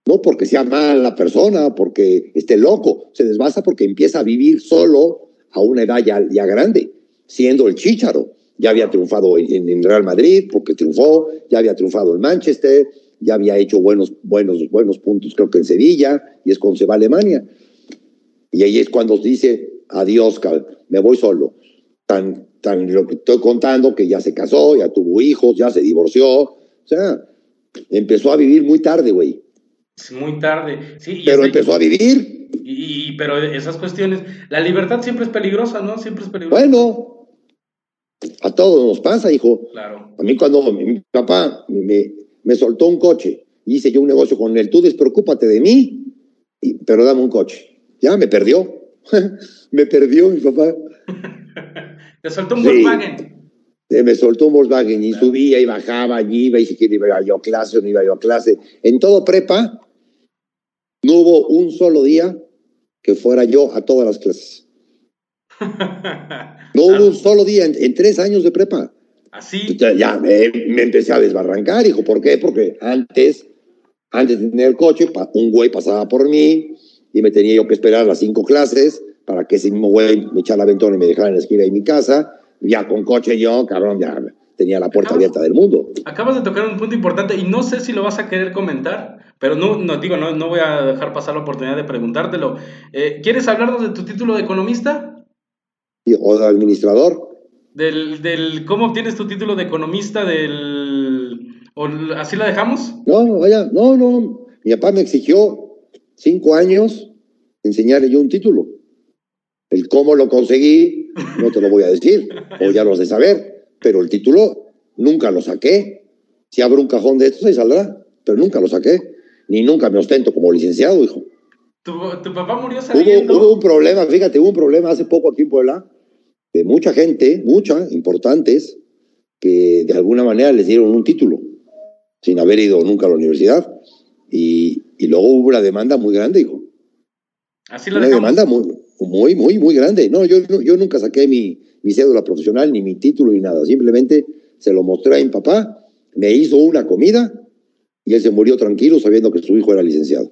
no porque sea mala persona, porque esté loco, se desfasa porque empieza a vivir solo a una edad ya, ya grande, siendo el chicharo. Ya había triunfado en, Real Madrid porque triunfó, ya había triunfado en Manchester, ya había hecho buenos, buenos, buenos puntos, creo que en Sevilla, y es cuando se va a Alemania. Y ahí es cuando dice, adiós, me voy solo tan, tan lo que estoy contando, que ya se casó, ya tuvo hijos, ya se divorció. O sea, empezó a vivir muy tarde, güey. Muy tarde, sí. pero empezó a vivir. Y, pero esas cuestiones, la libertad siempre es peligrosa, ¿no? Siempre es peligrosa. Bueno, a todos nos pasa, hijo. Claro. A mí cuando mi papá me, me soltó un coche, hice yo un negocio con él, tú despreocúpate de mí, pero dame un coche. Ya me perdió. <laughs> me perdió mi papá. <laughs> Te soltó un Volkswagen. me soltó un Volkswagen y subía y bajaba, y iba y si iba yo a clase o no iba yo a clase. En todo prepa, no hubo un solo día que fuera yo a todas las clases. <laughs> No hubo un solo día en, tres años de prepa. Así. Ya me, empecé a desbarrancar, hijo. ¿Por qué? Porque antes, antes de tener coche, un güey pasaba por mí y me tenía yo que esperar las cinco clases para que ese mismo güey me echara la ventana y me dejara en la esquina de mi casa. Ya con coche yo, cabrón, ya tenía la puerta abierta del mundo. Acabas de tocar un punto importante y no sé si lo vas a querer comentar, pero no, no digo, no, no voy a dejar pasar la oportunidad de preguntártelo. Eh, ¿Quieres hablarnos de tu título de economista? ¿O de administrador? Del, del, ¿Cómo obtienes tu título de economista? Del, ¿O así la dejamos? No, vaya, no, no. Mi papá me exigió cinco años enseñarle yo un título. El cómo lo conseguí, no te lo voy a decir, o ya lo has de saber, pero el título nunca lo saqué. Si abro un cajón de estos, ahí saldrá. Pero nunca lo saqué. Ni nunca me ostento como licenciado, hijo. ¿Tu, papá murió sabiendo? Hubo, un problema, fíjate, hubo un problema hace poco aquí en Puebla de mucha gente, mucha, importantes, que de alguna manera les dieron un título sin haber ido nunca a la universidad. Y, y luego hubo una demanda muy grande, hijo. Así la una demanda muy, muy, muy, muy grande. No, yo, yo nunca saqué mi, mi cédula profesional, ni mi título, ni nada. Simplemente se lo mostré a mi papá, me hizo una comida y él se murió tranquilo sabiendo que su hijo era licenciado.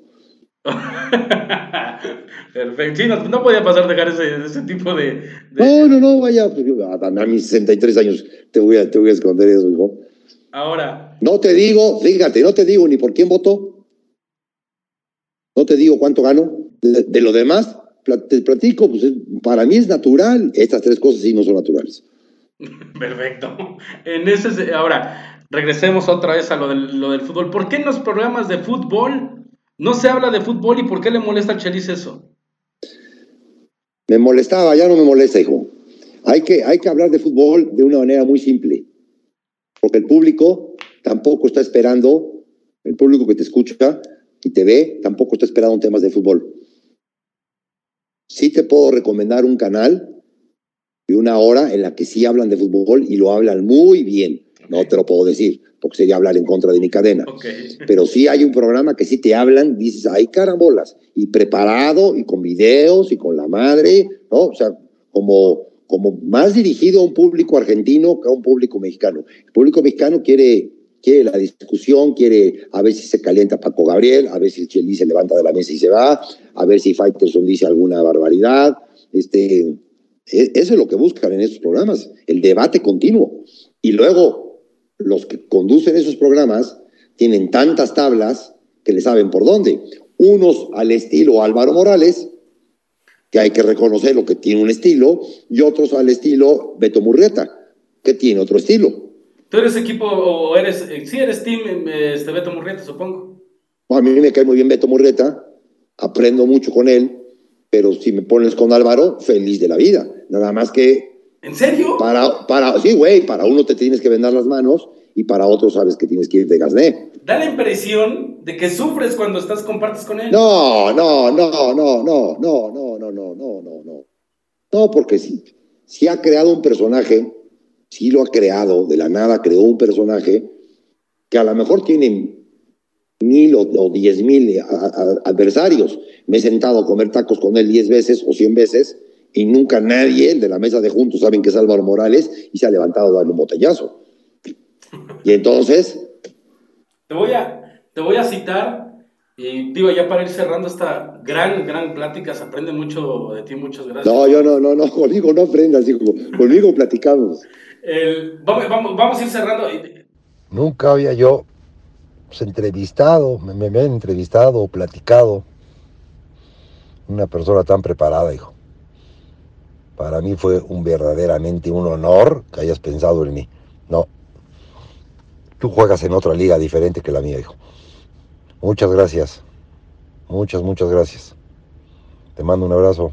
<laughs> Perfecto. Sí, no, podía pasar dejar ese, ese tipo de, No, no, no, vaya. Pues, a, mis 63 años te voy, a, te voy a esconder eso, hijo. Ahora. No te digo, fíjate, no te digo ni por quién votó. No te digo cuánto gano. De, lo demás, te platico, pues para mí es natural. Estas tres cosas sí no son naturales. Perfecto. En ese, ahora, regresemos otra vez a lo del, lo del fútbol. ¿Por qué en los programas de fútbol no se habla de fútbol y por qué le molesta al Chelis eso? Me molestaba, ya no me molesta, hijo. Hay que, hay que hablar de fútbol de una manera muy simple, porque el público tampoco está esperando, el público que te escucha y te ve, tampoco está esperando temas de fútbol. Sí te puedo recomendar un canal de una hora en la que sí hablan de fútbol y lo hablan muy bien. No te lo puedo decir, porque sería hablar en contra de mi cadena. <laughs> Pero sí hay un programa que sí te hablan, dices, ay carambolas, y preparado, y con videos, y con la madre, ¿no? O sea, como, como más dirigido a un público argentino que a un público mexicano. El público mexicano quiere, quiere la discusión, quiere a ver si se calienta Paco Gabriel, a ver si Chelsea se levanta de la mesa y se va, a ver si Faitelson dice alguna barbaridad. Este, e, eso es lo que buscan en esos programas, el debate continuo. Y luego los que conducen esos programas tienen tantas tablas que le saben por dónde. Unos al estilo Álvaro Morales, que hay que reconocer lo que tiene un estilo, y otros al estilo Beto Murrieta, que tiene otro estilo. ¿Tú eres equipo o eres, sí eres team este, Beto Murrieta, supongo? a mí me cae muy bien Beto Murrieta, aprendo mucho con él, pero si me pones con Álvaro, feliz de la vida. Nada más que ¿En serio? Para, para, sí, güey, para uno te tienes que vender las manos y para otro sabes que tienes que ir de gasné. Da la impresión de que sufres cuando estás compartes con él. No, no, no, no, no, no, no, no, no, no, no, no. No, porque si, si ha creado un personaje, si lo ha creado, de la nada creó un personaje que a lo mejor tiene mil o, diez mil adversarios. Me he sentado a comer tacos con él diez veces o cien veces y nunca nadie de la mesa de juntos saben que es Álvaro Morales y se ha levantado a darle un botellazo. Y entonces... Te voy a, te voy a citar, y digo, ya para ir cerrando esta gran, gran plática, se aprende mucho de ti, muchas gracias. No, yo no, no, no, <laughs> conmigo no aprendas, hijo, conmigo platicamos. vamos, vamos, a ir cerrando. Nunca había yo pues, entrevistado, me, me, me han entrevistado o platicado una persona tan preparada, hijo. Para mí fue un verdaderamente un honor que hayas pensado en mí. No. Tú juegas en otra liga diferente que la mía, hijo. Muchas gracias. Muchas, muchas gracias. Te mando un abrazo.